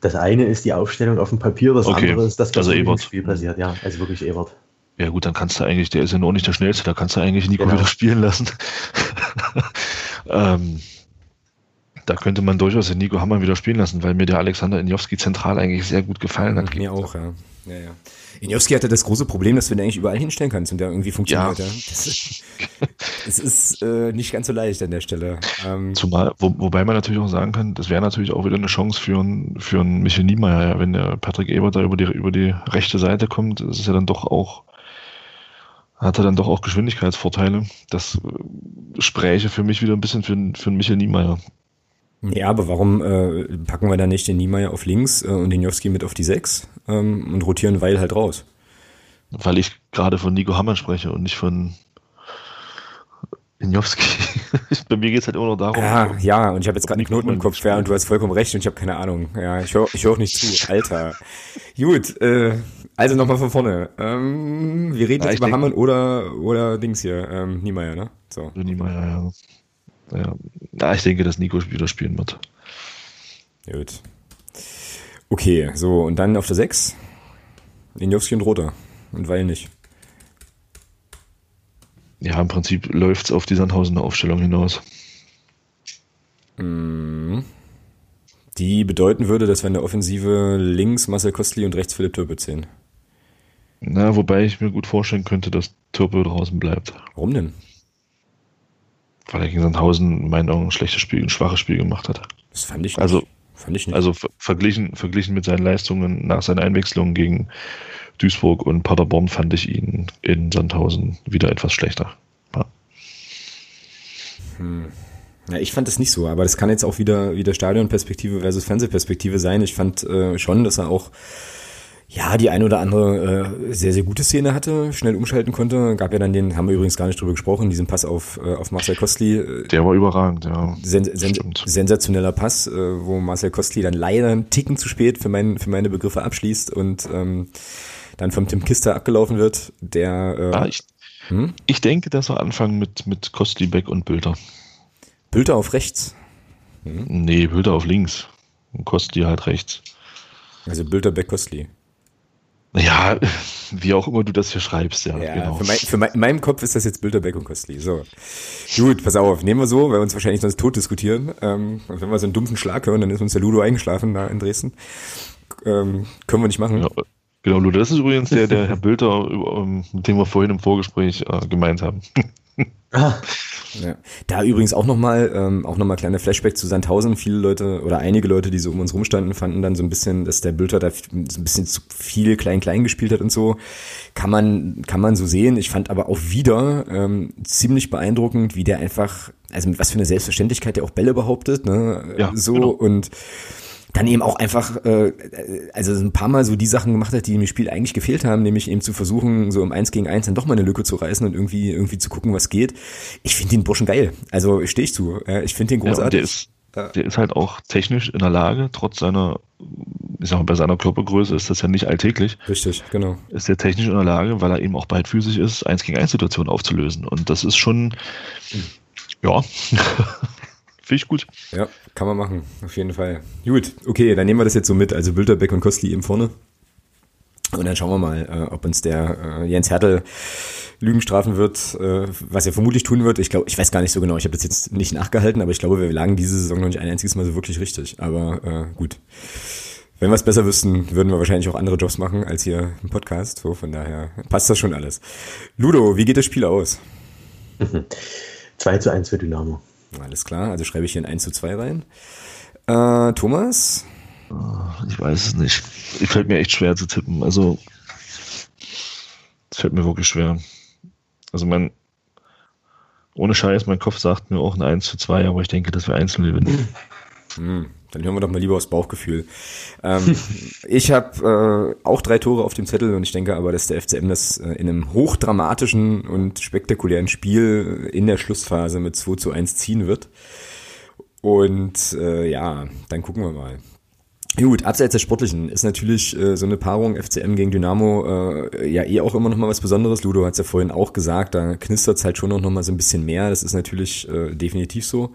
das eine ist die Aufstellung auf dem Papier, das okay. andere ist das, was also im Spiel passiert. Ja, also wirklich Ebert. Ja gut, dann kannst du eigentlich, der ist ja noch nicht der Schnellste, da kannst du eigentlich Nico genau. wieder spielen lassen. ähm, da könnte man durchaus den Nico Hammer wieder spielen lassen, weil mir der Alexander Injowski zentral eigentlich sehr gut gefallen hat. Mir auch, ja. ja, ja. Injowski hatte das große Problem, dass du den eigentlich überall hinstellen kannst und der irgendwie funktioniert. Ja. Das ist, das ist äh, nicht ganz so leicht an der Stelle. Ähm, Zumal, wo, wobei man natürlich auch sagen kann, das wäre natürlich auch wieder eine Chance für einen für einen Michael Niemeyer, ja, wenn der Patrick Ebert da über die, über die rechte Seite kommt, das ist ja dann doch auch hat er dann doch auch Geschwindigkeitsvorteile. Das äh, spräche für mich wieder ein bisschen für, für einen Michael Niemeyer. Ja, aber warum äh, packen wir da nicht den Niemeyer auf links äh, und den Jowski mit auf die 6 ähm, und rotieren Weil halt raus? Weil ich gerade von Nico Hammann spreche und nicht von Injowski. Bei mir geht es halt immer noch darum. Ja, ja, und ich habe jetzt gerade einen Knoten im Kopf, ja, und du hast vollkommen recht und ich habe keine Ahnung. Ja, ich höre ich hör auch nicht zu. Alter. Gut, äh, also nochmal von vorne. Ähm, wir reden ja, jetzt über Hammann oder, oder Dings hier, ähm, Niemeyer, ne? So. Niemeyer, ja. Ja, ja ich denke, dass Nico wieder spielen wird. Gut. Okay, so, und dann auf der 6? Linjowski und Roter. Und Weil nicht. Ja, im Prinzip läuft es auf die Sandhausener Aufstellung hinaus. Mhm. Die bedeuten würde, dass wir in der Offensive links Marcel Kostli und rechts Philipp Türpe sehen. Na, wobei ich mir gut vorstellen könnte, dass Türpe draußen bleibt. Warum denn? Weil er gegen Sandhausen in meinen Augen ein schlechtes Spiel, ein schwaches Spiel gemacht hat. Das fand ich nicht. Also, fand ich nicht. Also verglichen, verglichen mit seinen Leistungen nach seiner Einwechslung gegen Duisburg und Paderborn fand ich ihn in Sandhausen wieder etwas schlechter. Ja. Hm. Ja, ich fand es nicht so, aber das kann jetzt auch wieder, wieder Stadionperspektive versus Fernsehperspektive sein. Ich fand äh, schon, dass er auch ja, die ein oder andere äh, sehr, sehr gute Szene hatte, schnell umschalten konnte. Gab ja dann den, haben wir übrigens gar nicht drüber gesprochen, diesen Pass auf, äh, auf Marcel Kostli. Äh, Der war überragend, ja. Sen sen sensationeller Pass, äh, wo Marcel Kostli dann leider einen Ticken zu spät für, mein, für meine Begriffe abschließt und ähm, dann vom Tim Kister abgelaufen wird, der äh, ah, ich, hm? ich denke, dass wir anfangen mit, mit Kostli, Beck und Bülter. Bülter auf rechts? Hm? Nee, Bülter auf links. Und Kostli halt rechts. Also Bülter, Beck, Kostli. Ja, wie auch immer du das hier schreibst, ja. ja genau. Für, mein, für mein, in meinem Kopf ist das jetzt Bilderbeck und Kostli. So. Gut, pass auf, nehmen wir so, weil wir uns wahrscheinlich sonst tot diskutieren. Ähm, wenn wir so einen dumpfen Schlag hören, dann ist uns der Ludo eingeschlafen da in Dresden. Ähm, können wir nicht machen. Ja, genau, Ludo, das ist übrigens der, der Herr Bilder, ähm, mit dem wir vorhin im Vorgespräch äh, gemeint haben. Ah. Ja. Da übrigens auch nochmal, ähm, auch nochmal kleine Flashback zu Sandhausen. Viele Leute oder einige Leute, die so um uns rumstanden, fanden dann so ein bisschen, dass der Bülter da so ein bisschen zu viel klein-klein gespielt hat und so. Kann man, kann man so sehen. Ich fand aber auch wieder ähm, ziemlich beeindruckend, wie der einfach, also mit was für eine Selbstverständlichkeit der auch Bälle behauptet, ne? Ja, so genau. und dann eben auch einfach, äh, also ein paar Mal so die Sachen gemacht hat, die im Spiel eigentlich gefehlt haben, nämlich eben zu versuchen, so im Eins gegen Eins dann doch mal eine Lücke zu reißen und irgendwie irgendwie zu gucken, was geht. Ich finde den Burschen geil. Also stehe ich zu. Ich finde den großartig. Ja, der, ist, der ist halt auch technisch in der Lage, trotz seiner, ich sag mal, bei seiner Körpergröße ist das ja nicht alltäglich. Richtig, genau. Ist der technisch in der Lage, weil er eben auch beidfüßig ist, Eins gegen Eins Situationen aufzulösen. Und das ist schon, ja. Finde ich gut. Ja, kann man machen, auf jeden Fall. Gut, okay, dann nehmen wir das jetzt so mit. Also Bilderbeck und Kostli eben vorne. Und dann schauen wir mal, äh, ob uns der äh, Jens Hertel Lügen strafen wird, äh, was er vermutlich tun wird. Ich glaube, ich weiß gar nicht so genau, ich habe das jetzt nicht nachgehalten, aber ich glaube, wir lagen diese Saison noch nicht ein einziges Mal so wirklich richtig. Aber äh, gut. Wenn wir es besser wüssten, würden wir wahrscheinlich auch andere Jobs machen als hier im Podcast. So, von daher passt das schon alles. Ludo, wie geht das Spiel aus? 2 zu 1 für Dynamo. Alles klar, also schreibe ich hier ein 1 zu 2 rein. Äh, Thomas? Ich weiß es nicht. Es fällt mir echt schwer zu tippen. Also, es fällt mir wirklich schwer. Also, mein, ohne Scheiß, mein Kopf sagt mir auch ein 1 zu 2, aber ich denke, dass wir einzeln gewinnen. Hm. Dann hören wir doch mal lieber aufs Bauchgefühl. Ähm, ich habe äh, auch drei Tore auf dem Zettel und ich denke aber, dass der FCM das äh, in einem hochdramatischen und spektakulären Spiel in der Schlussphase mit 2 zu 1 ziehen wird. Und äh, ja, dann gucken wir mal. Gut, abseits des Sportlichen ist natürlich äh, so eine Paarung FCM gegen Dynamo äh, ja eh auch immer noch mal was Besonderes. Ludo hat es ja vorhin auch gesagt, da knistert es halt schon noch mal so ein bisschen mehr. Das ist natürlich äh, definitiv so.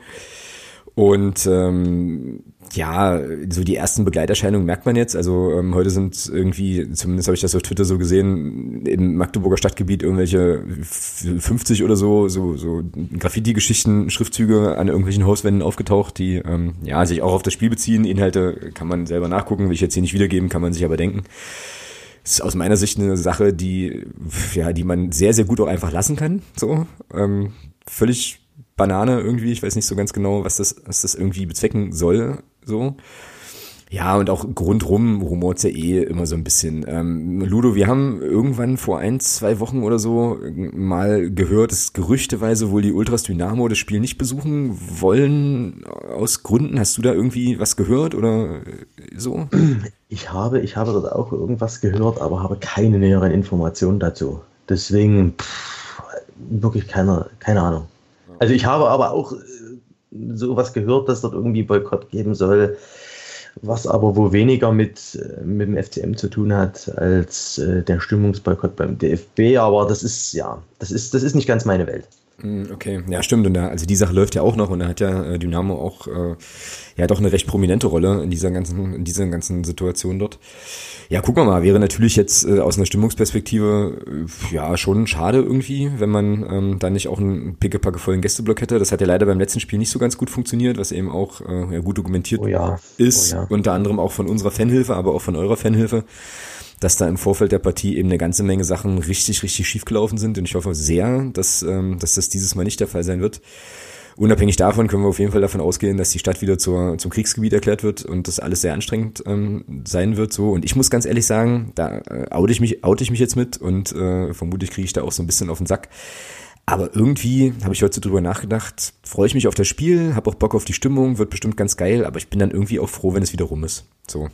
Und ähm, ja, so die ersten Begleiterscheinungen merkt man jetzt. Also ähm, heute sind irgendwie, zumindest habe ich das auf Twitter so gesehen, im Magdeburger Stadtgebiet irgendwelche 50 oder so, so, so Graffiti-Geschichten, Schriftzüge an irgendwelchen Hauswänden aufgetaucht, die ähm, ja sich auch auf das Spiel beziehen. Inhalte kann man selber nachgucken, will ich jetzt hier nicht wiedergeben, kann man sich aber denken. Ist aus meiner Sicht eine Sache, die, ja, die man sehr, sehr gut auch einfach lassen kann. So. Ähm, völlig Banane irgendwie. Ich weiß nicht so ganz genau, was das, was das irgendwie bezwecken soll. So. Ja, und auch rundrum rumort ja eh immer so ein bisschen. Ähm, Ludo, wir haben irgendwann vor ein, zwei Wochen oder so mal gehört, dass gerüchteweise wohl die Ultras Dynamo das Spiel nicht besuchen wollen aus Gründen. Hast du da irgendwie was gehört oder so? Ich habe, ich habe dort auch irgendwas gehört, aber habe keine näheren Informationen dazu. Deswegen pff, wirklich keine, keine Ahnung. Also ich habe aber auch äh, sowas gehört, dass dort irgendwie Boykott geben soll, was aber wohl weniger mit, äh, mit dem FCM zu tun hat als äh, der Stimmungsboykott beim DFB. Aber das ist, ja, das ist, das ist nicht ganz meine Welt. Hm, okay, ja stimmt. Und da, also die Sache läuft ja auch noch und da hat ja Dynamo auch äh, ja doch eine recht prominente Rolle in dieser ganzen, in dieser ganzen Situation dort. Ja, gucken wir mal. Wäre natürlich jetzt äh, aus einer Stimmungsperspektive äh, ja schon schade irgendwie, wenn man ähm, da nicht auch einen pickepackevollen Gästeblock hätte. Das hat ja leider beim letzten Spiel nicht so ganz gut funktioniert, was eben auch äh, ja, gut dokumentiert oh ja. ist. Oh ja. Unter anderem auch von unserer Fanhilfe, aber auch von eurer Fanhilfe dass da im Vorfeld der Partie eben eine ganze Menge Sachen richtig, richtig schief gelaufen sind. Und ich hoffe sehr, dass, ähm, dass das dieses Mal nicht der Fall sein wird. Unabhängig davon können wir auf jeden Fall davon ausgehen, dass die Stadt wieder zur, zum Kriegsgebiet erklärt wird und das alles sehr anstrengend ähm, sein wird. So und ich muss ganz ehrlich sagen, da äh, oute ich mich, oute ich mich jetzt mit und äh, vermutlich kriege ich da auch so ein bisschen auf den Sack. Aber irgendwie habe ich heute drüber nachgedacht, freue ich mich auf das Spiel, habe auch Bock auf die Stimmung, wird bestimmt ganz geil, aber ich bin dann irgendwie auch froh, wenn es wieder rum ist. So.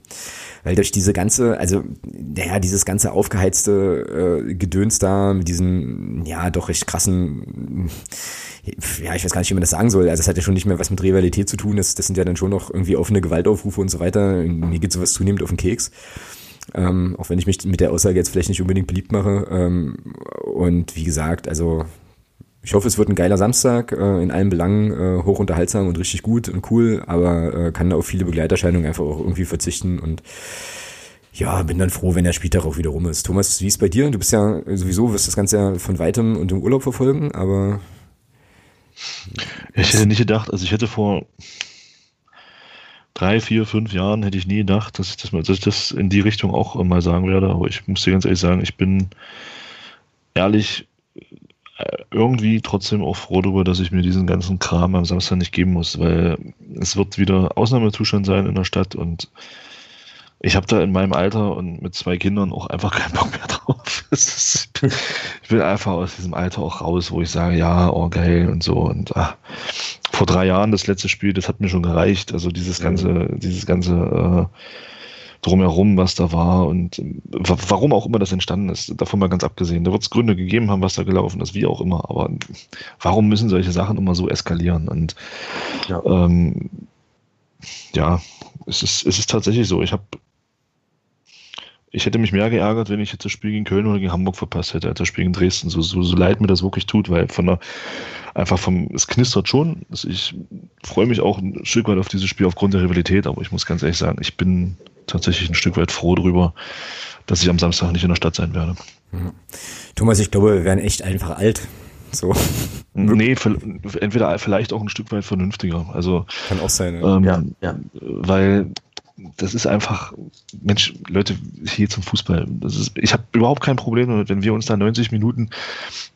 Weil durch diese ganze, also, naja, dieses ganze aufgeheizte äh, Gedöns da mit diesem, ja, doch recht krassen, ja, ich weiß gar nicht, wie man das sagen soll. Also, das hat ja schon nicht mehr was mit Rivalität zu tun. Das, das sind ja dann schon noch irgendwie offene Gewaltaufrufe und so weiter. Mir geht sowas zunehmend auf den Keks. Ähm, auch wenn ich mich mit der Aussage jetzt vielleicht nicht unbedingt beliebt mache. Ähm, und wie gesagt, also ich hoffe, es wird ein geiler Samstag, äh, in allen Belangen äh, hoch und richtig gut und cool, aber äh, kann da auf viele Begleiterscheinungen einfach auch irgendwie verzichten und ja, bin dann froh, wenn der Spieltag auch wieder rum ist. Thomas, wie ist bei dir? Du bist ja sowieso, wirst das Ganze ja von weitem und im Urlaub verfolgen, aber. Ich hätte nicht gedacht, also ich hätte vor drei, vier, fünf Jahren hätte ich nie gedacht, dass ich das, mal, dass ich das in die Richtung auch mal sagen werde, aber ich muss dir ganz ehrlich sagen, ich bin ehrlich irgendwie trotzdem auch froh darüber, dass ich mir diesen ganzen Kram am Samstag nicht geben muss, weil es wird wieder Ausnahmezustand sein in der Stadt und ich habe da in meinem Alter und mit zwei Kindern auch einfach keinen Bock mehr drauf. Ist, ich will einfach aus diesem Alter auch raus, wo ich sage, ja, oh geil und so. Und ach, vor drei Jahren das letzte Spiel, das hat mir schon gereicht. Also dieses ganze, dieses ganze äh, drumherum, was da war und ähm, warum auch immer das entstanden ist, davon mal ganz abgesehen. Da wird es Gründe gegeben haben, was da gelaufen ist, wie auch immer, aber warum müssen solche Sachen immer so eskalieren? Und ja, ähm, ja es, ist, es ist tatsächlich so. Ich habe ich hätte mich mehr geärgert, wenn ich jetzt das Spiel gegen Köln oder gegen Hamburg verpasst hätte, als das Spiel gegen Dresden. So, so, so leid mir das wirklich tut, weil von der, einfach vom, es knistert schon. Ich freue mich auch ein Stück weit auf dieses Spiel aufgrund der Rivalität, aber ich muss ganz ehrlich sagen, ich bin tatsächlich ein Stück weit froh darüber, dass ich am Samstag nicht in der Stadt sein werde. Mhm. Thomas, ich glaube, wir werden echt einfach alt. So. Nee, entweder vielleicht auch ein Stück weit vernünftiger. Also, Kann auch sein. Ähm, ja, ja. Weil das ist einfach, Mensch, Leute, hier zum Fußball. Das ist, ich habe überhaupt kein Problem damit, wenn wir uns da 90 Minuten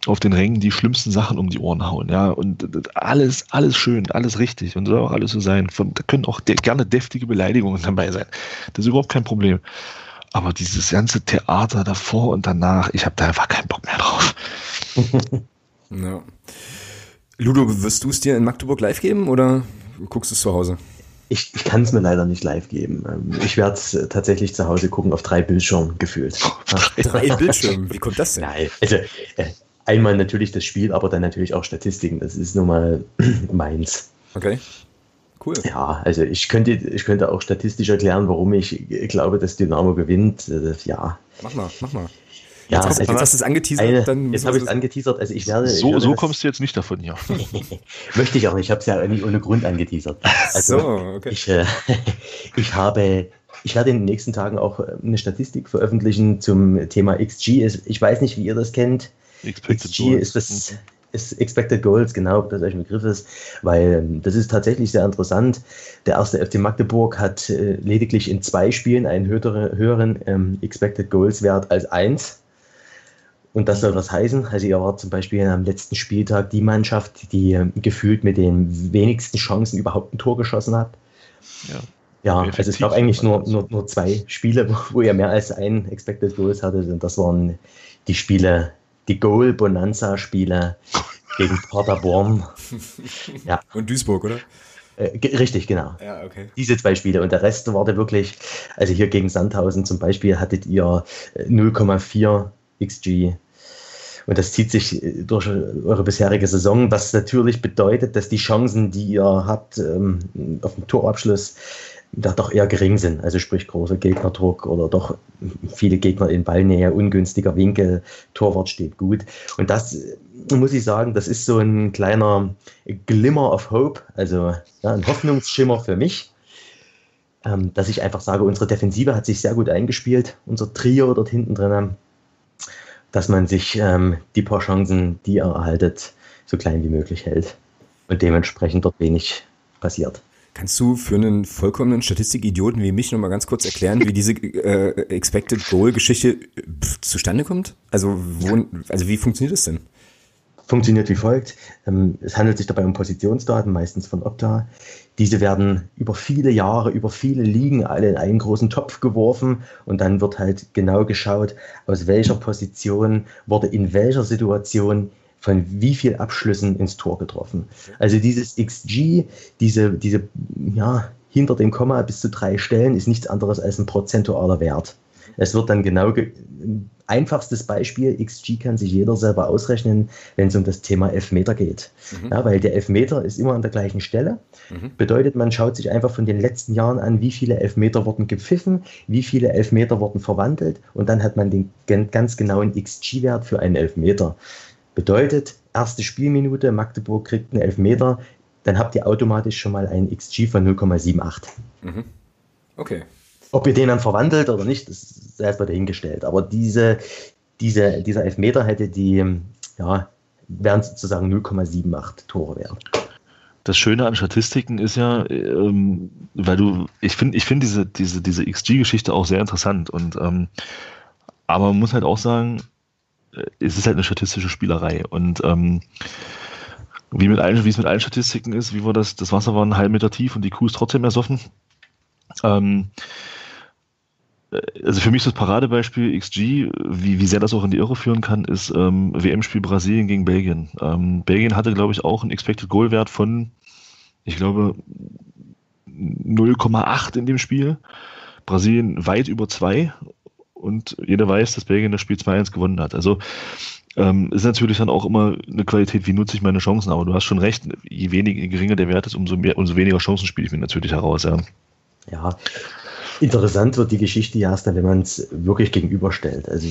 auf den Rängen die schlimmsten Sachen um die Ohren hauen. Ja, und alles, alles schön, alles richtig und soll auch alles so sein. Von, da können auch de gerne deftige Beleidigungen dabei sein. Das ist überhaupt kein Problem. Aber dieses ganze Theater davor und danach, ich habe da einfach keinen Bock mehr drauf. ja. Ludo, wirst du es dir in Magdeburg live geben oder guckst du es zu Hause? Ich, ich kann es mir leider nicht live geben. Ähm, ich werde es äh, tatsächlich zu Hause gucken auf drei Bildschirmen gefühlt. drei Bildschirme? Wie kommt das denn? Nein, also äh, einmal natürlich das Spiel, aber dann natürlich auch Statistiken. Das ist nun mal meins. Okay. Cool. Ja, also ich könnte, ich könnte auch statistisch erklären, warum ich glaube, dass Dynamo gewinnt. Äh, ja. Mach mal, mach mal. Ja, jetzt hast, also, jetzt hast du es angeteasert. Eine, dann jetzt habe ich es angeteasert. Also ich werde, so ich werde so kommst du jetzt nicht davon, ja. Möchte ich auch nicht. Ich habe es ja nicht ohne Grund angeteasert. Also so, okay. ich, äh, ich habe ich werde in den nächsten Tagen auch äh, eine Statistik veröffentlichen zum Thema XG. Ich weiß nicht, wie ihr das kennt. Expected XG Goals. ist das mhm. ist Expected Goals, genau, das euch ein Begriff ist, weil ähm, das ist tatsächlich sehr interessant. Der erste FC Magdeburg hat äh, lediglich in zwei Spielen einen höheren, höheren ähm, Expected Goals Wert als eins. Und das soll was heißen. Also ihr wart zum Beispiel am letzten Spieltag die Mannschaft, die ähm, gefühlt mit den wenigsten Chancen überhaupt ein Tor geschossen hat. Ja. Ja, also es gab eigentlich nur, nur, nur zwei Spiele, wo, ihr mehr als ein Expected Goals hattet. Und das waren die Spiele, die Goal-Bonanza-Spiele gegen Paderborn. ja. Und Duisburg, oder? Äh, richtig, genau. Ja, okay. Diese zwei Spiele. Und der Rest war da wirklich, also hier gegen Sandhausen zum Beispiel hattet ihr 0,4 äh, XG und das zieht sich äh, durch eure bisherige Saison, was natürlich bedeutet, dass die Chancen, die ihr habt ähm, auf den Torabschluss, da doch eher gering sind. Also sprich großer Gegnerdruck oder doch viele Gegner in Ballnähe, ungünstiger Winkel, Torwart steht gut. Und das äh, muss ich sagen, das ist so ein kleiner Glimmer of Hope, also ja, ein Hoffnungsschimmer für mich, ähm, dass ich einfach sage, unsere Defensive hat sich sehr gut eingespielt, unser Trio dort hinten drin dass man sich ähm, die paar Chancen, die er erhaltet, so klein wie möglich hält und dementsprechend dort wenig passiert. Kannst du für einen vollkommenen Statistikidioten wie mich nochmal ganz kurz erklären, wie diese äh, Expected Goal-Geschichte zustande kommt? Also, wo, also wie funktioniert das denn? funktioniert wie folgt. Ähm, es handelt sich dabei um Positionsdaten, meistens von Opta. Diese werden über viele Jahre, über viele Ligen alle in einen großen Topf geworfen und dann wird halt genau geschaut, aus welcher Position wurde in welcher Situation von wie viel Abschlüssen ins Tor getroffen. Also dieses XG, diese, diese, ja, hinter dem Komma bis zu drei Stellen ist nichts anderes als ein prozentualer Wert. Es wird dann genau, einfachstes Beispiel, XG kann sich jeder selber ausrechnen, wenn es um das Thema Elfmeter geht. Mhm. Ja, weil der Elfmeter ist immer an der gleichen Stelle. Mhm. Bedeutet, man schaut sich einfach von den letzten Jahren an, wie viele Elfmeter wurden gepfiffen, wie viele Elfmeter wurden verwandelt und dann hat man den ganz genauen XG-Wert für einen Elfmeter. Bedeutet, erste Spielminute, Magdeburg kriegt einen Elfmeter, dann habt ihr automatisch schon mal einen XG von 0,78. Mhm. Okay. Ob ihr den dann verwandelt oder nicht, das ist erstmal dahingestellt. Aber diese, diese, dieser Elfmeter hätte die, ja, wären sozusagen 0,78 Tore wert. Das Schöne an Statistiken ist ja, ähm, weil du, ich finde, ich finde diese, diese, diese XG-Geschichte auch sehr interessant und ähm, aber man muss halt auch sagen, äh, es ist halt eine statistische Spielerei und ähm, wie, mit allen, wie es mit allen Statistiken ist, wie war das, das Wasser war einen halben Meter tief und die Kuh ist trotzdem ersoffen. Ähm, also für mich das Paradebeispiel XG, wie, wie sehr das auch in die Irre führen kann, ist ähm, WM-Spiel Brasilien gegen Belgien. Ähm, Belgien hatte, glaube ich, auch einen Expected Goal-Wert von, ich glaube, 0,8 in dem Spiel. Brasilien weit über 2 und jeder weiß, dass Belgien das Spiel 2-1 gewonnen hat. Also ähm, ist natürlich dann auch immer eine Qualität, wie nutze ich meine Chancen, aber du hast schon recht, je weniger, je geringer der Wert ist, umso mehr, umso weniger Chancen spiele ich mir natürlich heraus, ja. Ja, Interessant wird die Geschichte ja erst dann, wenn man es wirklich gegenüberstellt. Also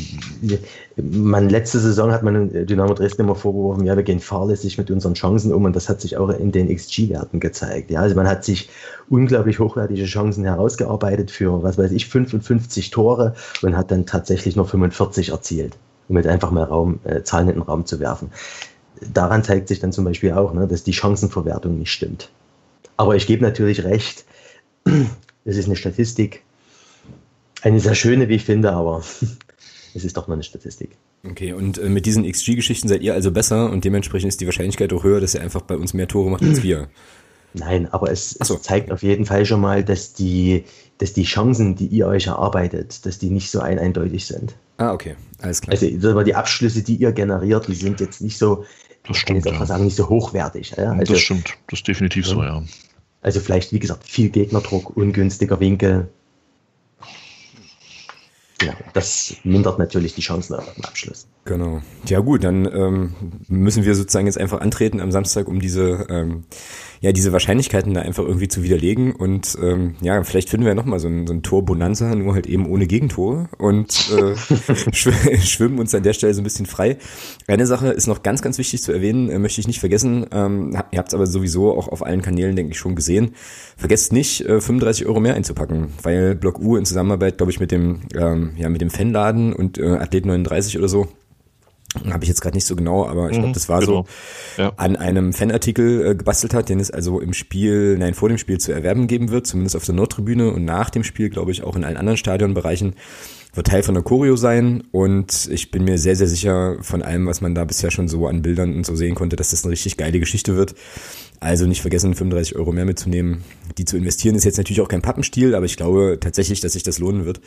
man letzte Saison hat man Dynamo Dresden immer vorgeworfen, ja, wir gehen fahrlässig mit unseren Chancen um und das hat sich auch in den XG-Werten gezeigt. Ja, also man hat sich unglaublich hochwertige Chancen herausgearbeitet für, was weiß ich, 55 Tore und hat dann tatsächlich nur 45 erzielt, um jetzt einfach mal Raum, äh, Zahlen in den Raum zu werfen. Daran zeigt sich dann zum Beispiel auch, ne, dass die Chancenverwertung nicht stimmt. Aber ich gebe natürlich recht, es ist eine Statistik. Eine sehr schöne, wie ich finde, aber es ist doch nur eine Statistik. Okay, und äh, mit diesen XG-Geschichten seid ihr also besser und dementsprechend ist die Wahrscheinlichkeit auch höher, dass ihr einfach bei uns mehr Tore macht als wir. Nein, aber es, so. es, zeigt auf jeden Fall schon mal, dass die, dass die Chancen, die ihr euch erarbeitet, dass die nicht so ein eindeutig sind. Ah, okay, alles klar. Also die Abschlüsse, die ihr generiert, die sind jetzt nicht so, das stimmt, ich kann jetzt ja. sagen, nicht so hochwertig. Ja? Also, das stimmt, das ist definitiv ja. so, ja. Also vielleicht, wie gesagt, viel Gegnerdruck, ungünstiger Winkel. Ja, das mindert natürlich die Chancen auf den Abschluss. Genau. Ja gut, dann ähm, müssen wir sozusagen jetzt einfach antreten am Samstag, um diese ähm, ja diese Wahrscheinlichkeiten da einfach irgendwie zu widerlegen und ähm, ja vielleicht finden wir nochmal so ein, so ein Tor Bonanza, nur halt eben ohne Gegentore und äh, schwimmen uns an der Stelle so ein bisschen frei. Eine Sache ist noch ganz ganz wichtig zu erwähnen, äh, möchte ich nicht vergessen. Ähm, ihr habt es aber sowieso auch auf allen Kanälen denke ich schon gesehen. Vergesst nicht äh, 35 Euro mehr einzupacken, weil Block U in Zusammenarbeit glaube ich mit dem ähm, ja mit dem Fanladen und äh, Athlet 39 oder so habe ich jetzt gerade nicht so genau, aber ich glaube, mhm, das war genau. so, ja. an einem Fanartikel äh, gebastelt hat, den es also im Spiel, nein, vor dem Spiel zu erwerben geben wird, zumindest auf der Nordtribüne und nach dem Spiel, glaube ich, auch in allen anderen Stadionbereichen, wird Teil von der Choreo sein und ich bin mir sehr, sehr sicher von allem, was man da bisher schon so an Bildern und so sehen konnte, dass das eine richtig geile Geschichte wird. Also nicht vergessen, 35 Euro mehr mitzunehmen. Die zu investieren ist jetzt natürlich auch kein Pappenstiel, aber ich glaube tatsächlich, dass sich das lohnen wird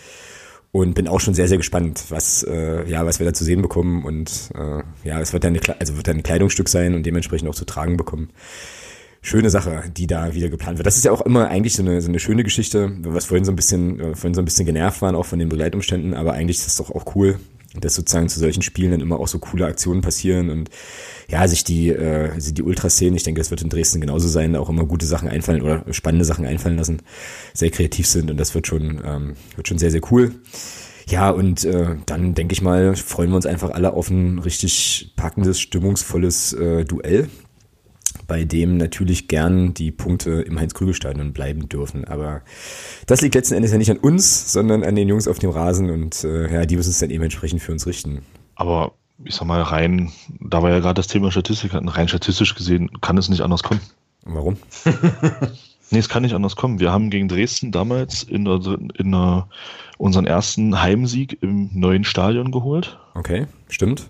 und bin auch schon sehr sehr gespannt, was äh, ja was wir da zu sehen bekommen und äh, ja es wird dann also wird dann ein Kleidungsstück sein und dementsprechend auch zu tragen bekommen. Schöne Sache, die da wieder geplant wird. Das ist ja auch immer eigentlich so eine, so eine schöne Geschichte, was vorhin so ein bisschen, äh, vorhin so ein bisschen genervt waren, auch von den Begleitumständen, aber eigentlich ist das doch auch cool, dass sozusagen zu solchen Spielen dann immer auch so coole Aktionen passieren und ja, sich die, äh, die Ultraszenen, ich denke, das wird in Dresden genauso sein, auch immer gute Sachen einfallen oder spannende Sachen einfallen lassen, sehr kreativ sind und das wird schon, ähm, wird schon sehr, sehr cool. Ja, und äh, dann denke ich mal, freuen wir uns einfach alle auf ein richtig packendes, stimmungsvolles äh, Duell bei dem natürlich gern die Punkte im Heinz-Krügel-Stadion bleiben dürfen. Aber das liegt letzten Endes ja nicht an uns, sondern an den Jungs auf dem Rasen und äh, ja, die müssen es dann eben entsprechend für uns richten. Aber ich sag mal, rein, da war ja gerade das Thema Statistik, rein statistisch gesehen kann es nicht anders kommen. Warum? nee, es kann nicht anders kommen. Wir haben gegen Dresden damals in, der, in der, unseren ersten Heimsieg im neuen Stadion geholt. Okay, stimmt.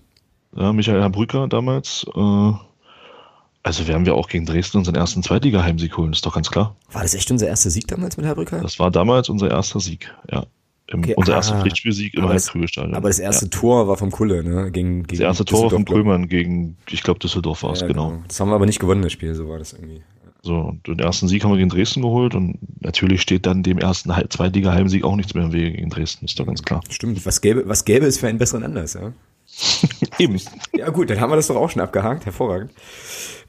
Ja, Michael Brücker damals. Äh, also werden wir auch gegen Dresden unseren ersten Zweitliga-Heimsieg holen, ist doch ganz klar. War das echt unser erster Sieg damals mit Herr Brücker? Das war damals unser erster Sieg, ja. Okay, unser ah, erster Pflichtspielsieg im Krügelstadion. Aber das erste ja. Tor war vom Kulle, ne? Gegen, gegen das erste Tor war vom Krümmern gegen, ich glaube, Düsseldorf war es, ja, genau. genau. Das haben wir aber nicht gewonnen, das Spiel, so war das irgendwie. So, den ersten Sieg haben wir gegen Dresden geholt und natürlich steht dann dem ersten Zweitliga-Heimsieg auch nichts mehr im Wege gegen Dresden, ist doch ganz klar. Stimmt, was gäbe, was gäbe es für einen besseren Anlass, ja? Eben. Ja gut, dann haben wir das doch auch schon abgehakt, hervorragend.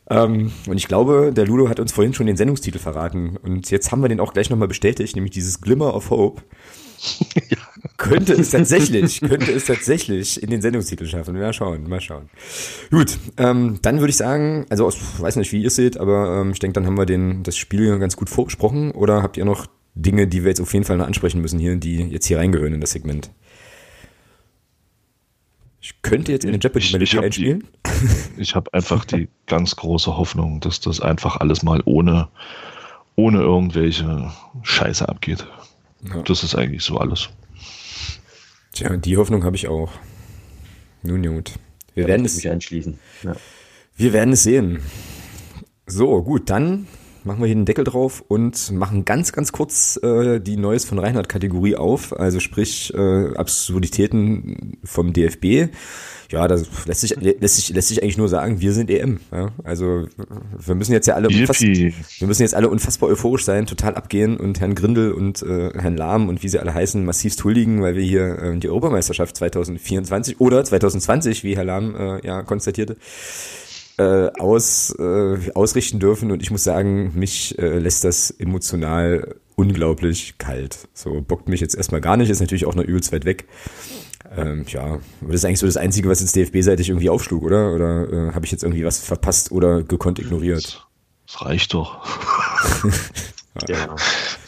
Ähm, und ich glaube, der Ludo hat uns vorhin schon den Sendungstitel verraten und jetzt haben wir den auch gleich nochmal bestätigt, nämlich dieses Glimmer of Hope. ja. Könnte es tatsächlich, könnte es tatsächlich in den Sendungstitel schaffen. Mal schauen, mal schauen. Gut, ähm, dann würde ich sagen, also ich weiß nicht, wie ihr es seht, aber ähm, ich denke, dann haben wir den, das Spiel ganz gut vorbesprochen. Oder habt ihr noch Dinge, die wir jetzt auf jeden Fall noch ansprechen müssen hier, die jetzt hier reingehören in das Segment? Ich könnte jetzt in den Jeopardy ich, ich einspielen. Die, ich habe einfach die ganz große Hoffnung, dass das einfach alles mal ohne, ohne irgendwelche Scheiße abgeht. Ja. Das ist eigentlich so alles. Tja, die Hoffnung habe ich auch. Nun gut. Wir ja, werden es mich anschließen. Ja. Wir werden es sehen. So, gut, dann machen wir hier den Deckel drauf und machen ganz, ganz kurz äh, die Neues von Reinhardt-Kategorie auf, also sprich äh, Absurditäten vom DFB. Ja, das lässt sich, lässt sich, lässt sich eigentlich nur sagen, wir sind EM. Ja? Also wir müssen jetzt ja alle wir müssen jetzt alle unfassbar euphorisch sein, total abgehen und Herrn Grindel und äh, Herrn Lahm und wie sie alle heißen, massivst huldigen, weil wir hier äh, die Europameisterschaft 2024 oder 2020, wie Herr Lahm äh, ja konstatierte, äh, aus, äh, ausrichten dürfen. Und ich muss sagen, mich äh, lässt das emotional unglaublich kalt. So bockt mich jetzt erstmal gar nicht, ist natürlich auch noch übelst weit weg. Ähm, ja, das ist eigentlich so das Einzige, was jetzt DFB-seitig irgendwie aufschlug, oder? Oder äh, habe ich jetzt irgendwie was verpasst oder gekonnt ignoriert? Das reicht doch. ja.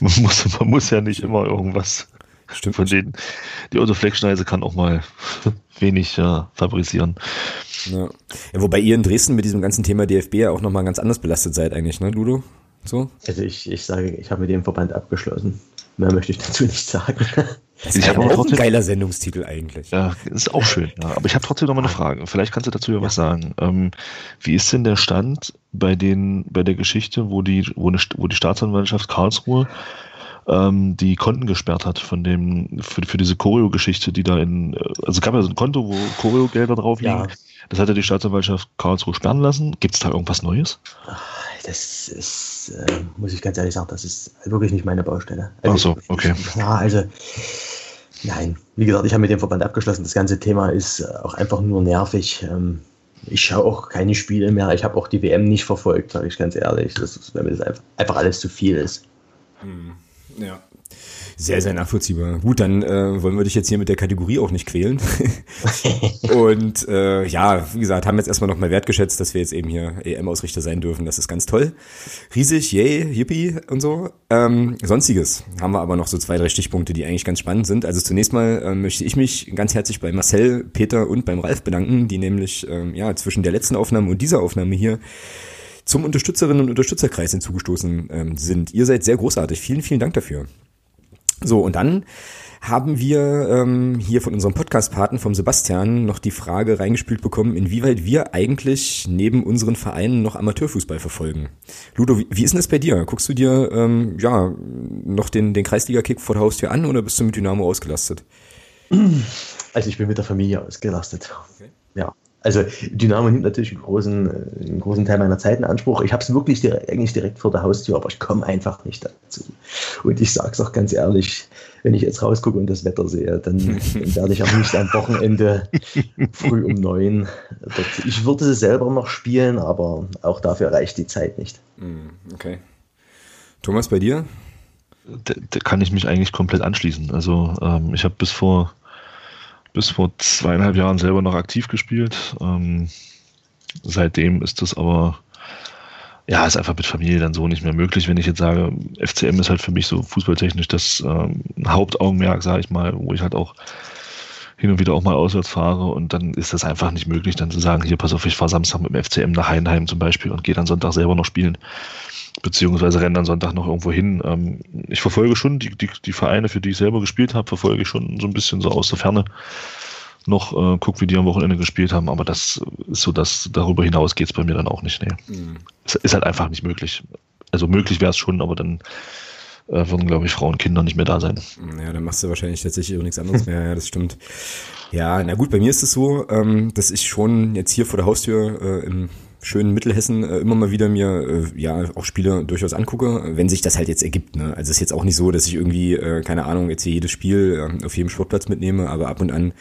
man, muss, man muss ja nicht immer irgendwas Stimmt. von denen. Die Autoflex-Schneise kann auch mal wenig ja, fabrizieren. Ja. ja. Wobei ihr in Dresden mit diesem ganzen Thema DFB ja auch nochmal ganz anders belastet seid eigentlich, ne, Ludo? So? Also ich, ich sage, ich habe mit dem Verband abgeschlossen. Mehr möchte ich dazu nicht sagen. Das ist aber auch ein geiler Sendungstitel eigentlich. Ja, ist auch schön. Ja. Aber ich habe trotzdem noch mal eine Frage. Vielleicht kannst du dazu ja was sagen. Ähm, wie ist denn der Stand bei den, bei der Geschichte, wo die, wo, eine, wo die Staatsanwaltschaft Karlsruhe ähm, die Konten gesperrt hat von dem, für, für diese Choreo-Geschichte, die da in, also es gab ja so ein Konto, wo Choreo-Gelder drauf liegen. Ja. Das hat ja die Staatsanwaltschaft Karlsruhe sperren lassen. Gibt es da irgendwas Neues? Das ist, äh, muss ich ganz ehrlich sagen, das ist wirklich nicht meine Baustelle. Also, Ach so, okay. Ich, ja, also, nein. Wie gesagt, ich habe mit dem Verband abgeschlossen. Das ganze Thema ist auch einfach nur nervig. Ähm, ich schaue auch keine Spiele mehr. Ich habe auch die WM nicht verfolgt, sage ich ganz ehrlich. Das ist, wenn mir das einfach, einfach alles zu viel ist. Hm. Ja. Sehr, sehr nachvollziehbar. Gut, dann äh, wollen wir dich jetzt hier mit der Kategorie auch nicht quälen. und äh, ja, wie gesagt, haben jetzt erstmal nochmal wertgeschätzt, dass wir jetzt eben hier EM-Ausrichter sein dürfen. Das ist ganz toll. Riesig, yay, yippie und so. Ähm, Sonstiges haben wir aber noch so zwei, drei Stichpunkte, die eigentlich ganz spannend sind. Also zunächst mal äh, möchte ich mich ganz herzlich bei Marcel, Peter und beim Ralf bedanken, die nämlich ähm, ja zwischen der letzten Aufnahme und dieser Aufnahme hier zum Unterstützerinnen und Unterstützerkreis hinzugestoßen ähm, sind. Ihr seid sehr großartig. Vielen, vielen Dank dafür. So, und dann haben wir ähm, hier von unserem Podcast-Paten vom Sebastian noch die Frage reingespielt bekommen, inwieweit wir eigentlich neben unseren Vereinen noch Amateurfußball verfolgen. Ludo, wie, wie ist denn das bei dir? Guckst du dir ähm, ja noch den, den Kreisliga-Kick vor der Haustür an oder bist du mit Dynamo ausgelastet? Also ich bin mit der Familie ausgelastet. Okay. Ja, also Dynamo nimmt natürlich einen großen, äh, einen großen Teil meiner Zeit in Anspruch. Ich habe es wirklich direkt, eigentlich direkt vor der Haustür, aber ich komme einfach nicht dazu. Und ich sage es auch ganz ehrlich, wenn ich jetzt rausgucke und das Wetter sehe, dann, dann werde ich auch nicht am Wochenende früh um neun. Dort, ich würde es selber noch spielen, aber auch dafür reicht die Zeit nicht. Hm, okay. Thomas, bei dir? Da, da kann ich mich eigentlich komplett anschließen. Also ähm, ich habe bis vor bis vor zweieinhalb Jahren selber noch aktiv gespielt. Ähm, seitdem ist das aber, ja, ist einfach mit Familie dann so nicht mehr möglich. Wenn ich jetzt sage, FCM ist halt für mich so fußballtechnisch das ähm, Hauptaugenmerk, sage ich mal, wo ich halt auch hin und wieder auch mal auswärts fahre und dann ist das einfach nicht möglich, dann zu sagen, hier pass auf, ich fahre Samstag mit dem FCM nach Heinheim zum Beispiel und gehe dann Sonntag selber noch spielen beziehungsweise renne dann Sonntag noch irgendwo hin. Ähm, ich verfolge schon die, die, die Vereine, für die ich selber gespielt habe, verfolge ich schon so ein bisschen so aus der Ferne noch, äh, guck, wie die am Wochenende gespielt haben, aber das ist so, dass darüber hinaus geht es bei mir dann auch nicht. Nee. Mhm. Es ist halt einfach nicht möglich. Also möglich wäre es schon, aber dann äh, würden, glaube ich, Frauen und Kinder nicht mehr da sein. Ja, dann machst du wahrscheinlich tatsächlich auch nichts anderes mehr. Ja, das stimmt. Ja, na gut, bei mir ist es so, ähm, dass ich schon jetzt hier vor der Haustür äh, im schönen Mittelhessen äh, immer mal wieder mir äh, ja auch Spiele durchaus angucke, wenn sich das halt jetzt ergibt. Ne? Also es ist jetzt auch nicht so, dass ich irgendwie, äh, keine Ahnung, jetzt hier jedes Spiel äh, auf jedem Sportplatz mitnehme, aber ab und an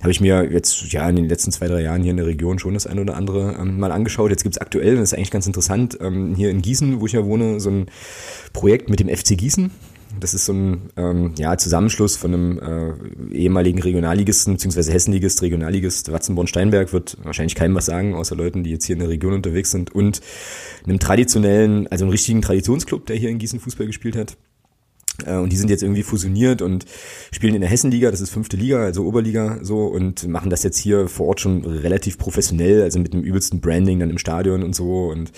habe ich mir jetzt ja in den letzten zwei, drei Jahren hier in der Region schon das eine oder andere ähm, mal angeschaut. Jetzt gibt's aktuell, das ist eigentlich ganz interessant, ähm, hier in Gießen, wo ich ja wohne, so ein Projekt mit dem FC Gießen. Das ist so ein ähm, ja, Zusammenschluss von einem äh, ehemaligen Regionalligisten bzw. Hessenligist, Regionalligist Watzenborn-Steinberg wird wahrscheinlich keinem was sagen, außer Leuten, die jetzt hier in der Region unterwegs sind und einem traditionellen, also einem richtigen Traditionsclub, der hier in Gießen Fußball gespielt hat. Äh, und die sind jetzt irgendwie fusioniert und spielen in der Hessenliga, das ist fünfte Liga, also Oberliga so und machen das jetzt hier vor Ort schon relativ professionell, also mit dem übelsten Branding dann im Stadion und so und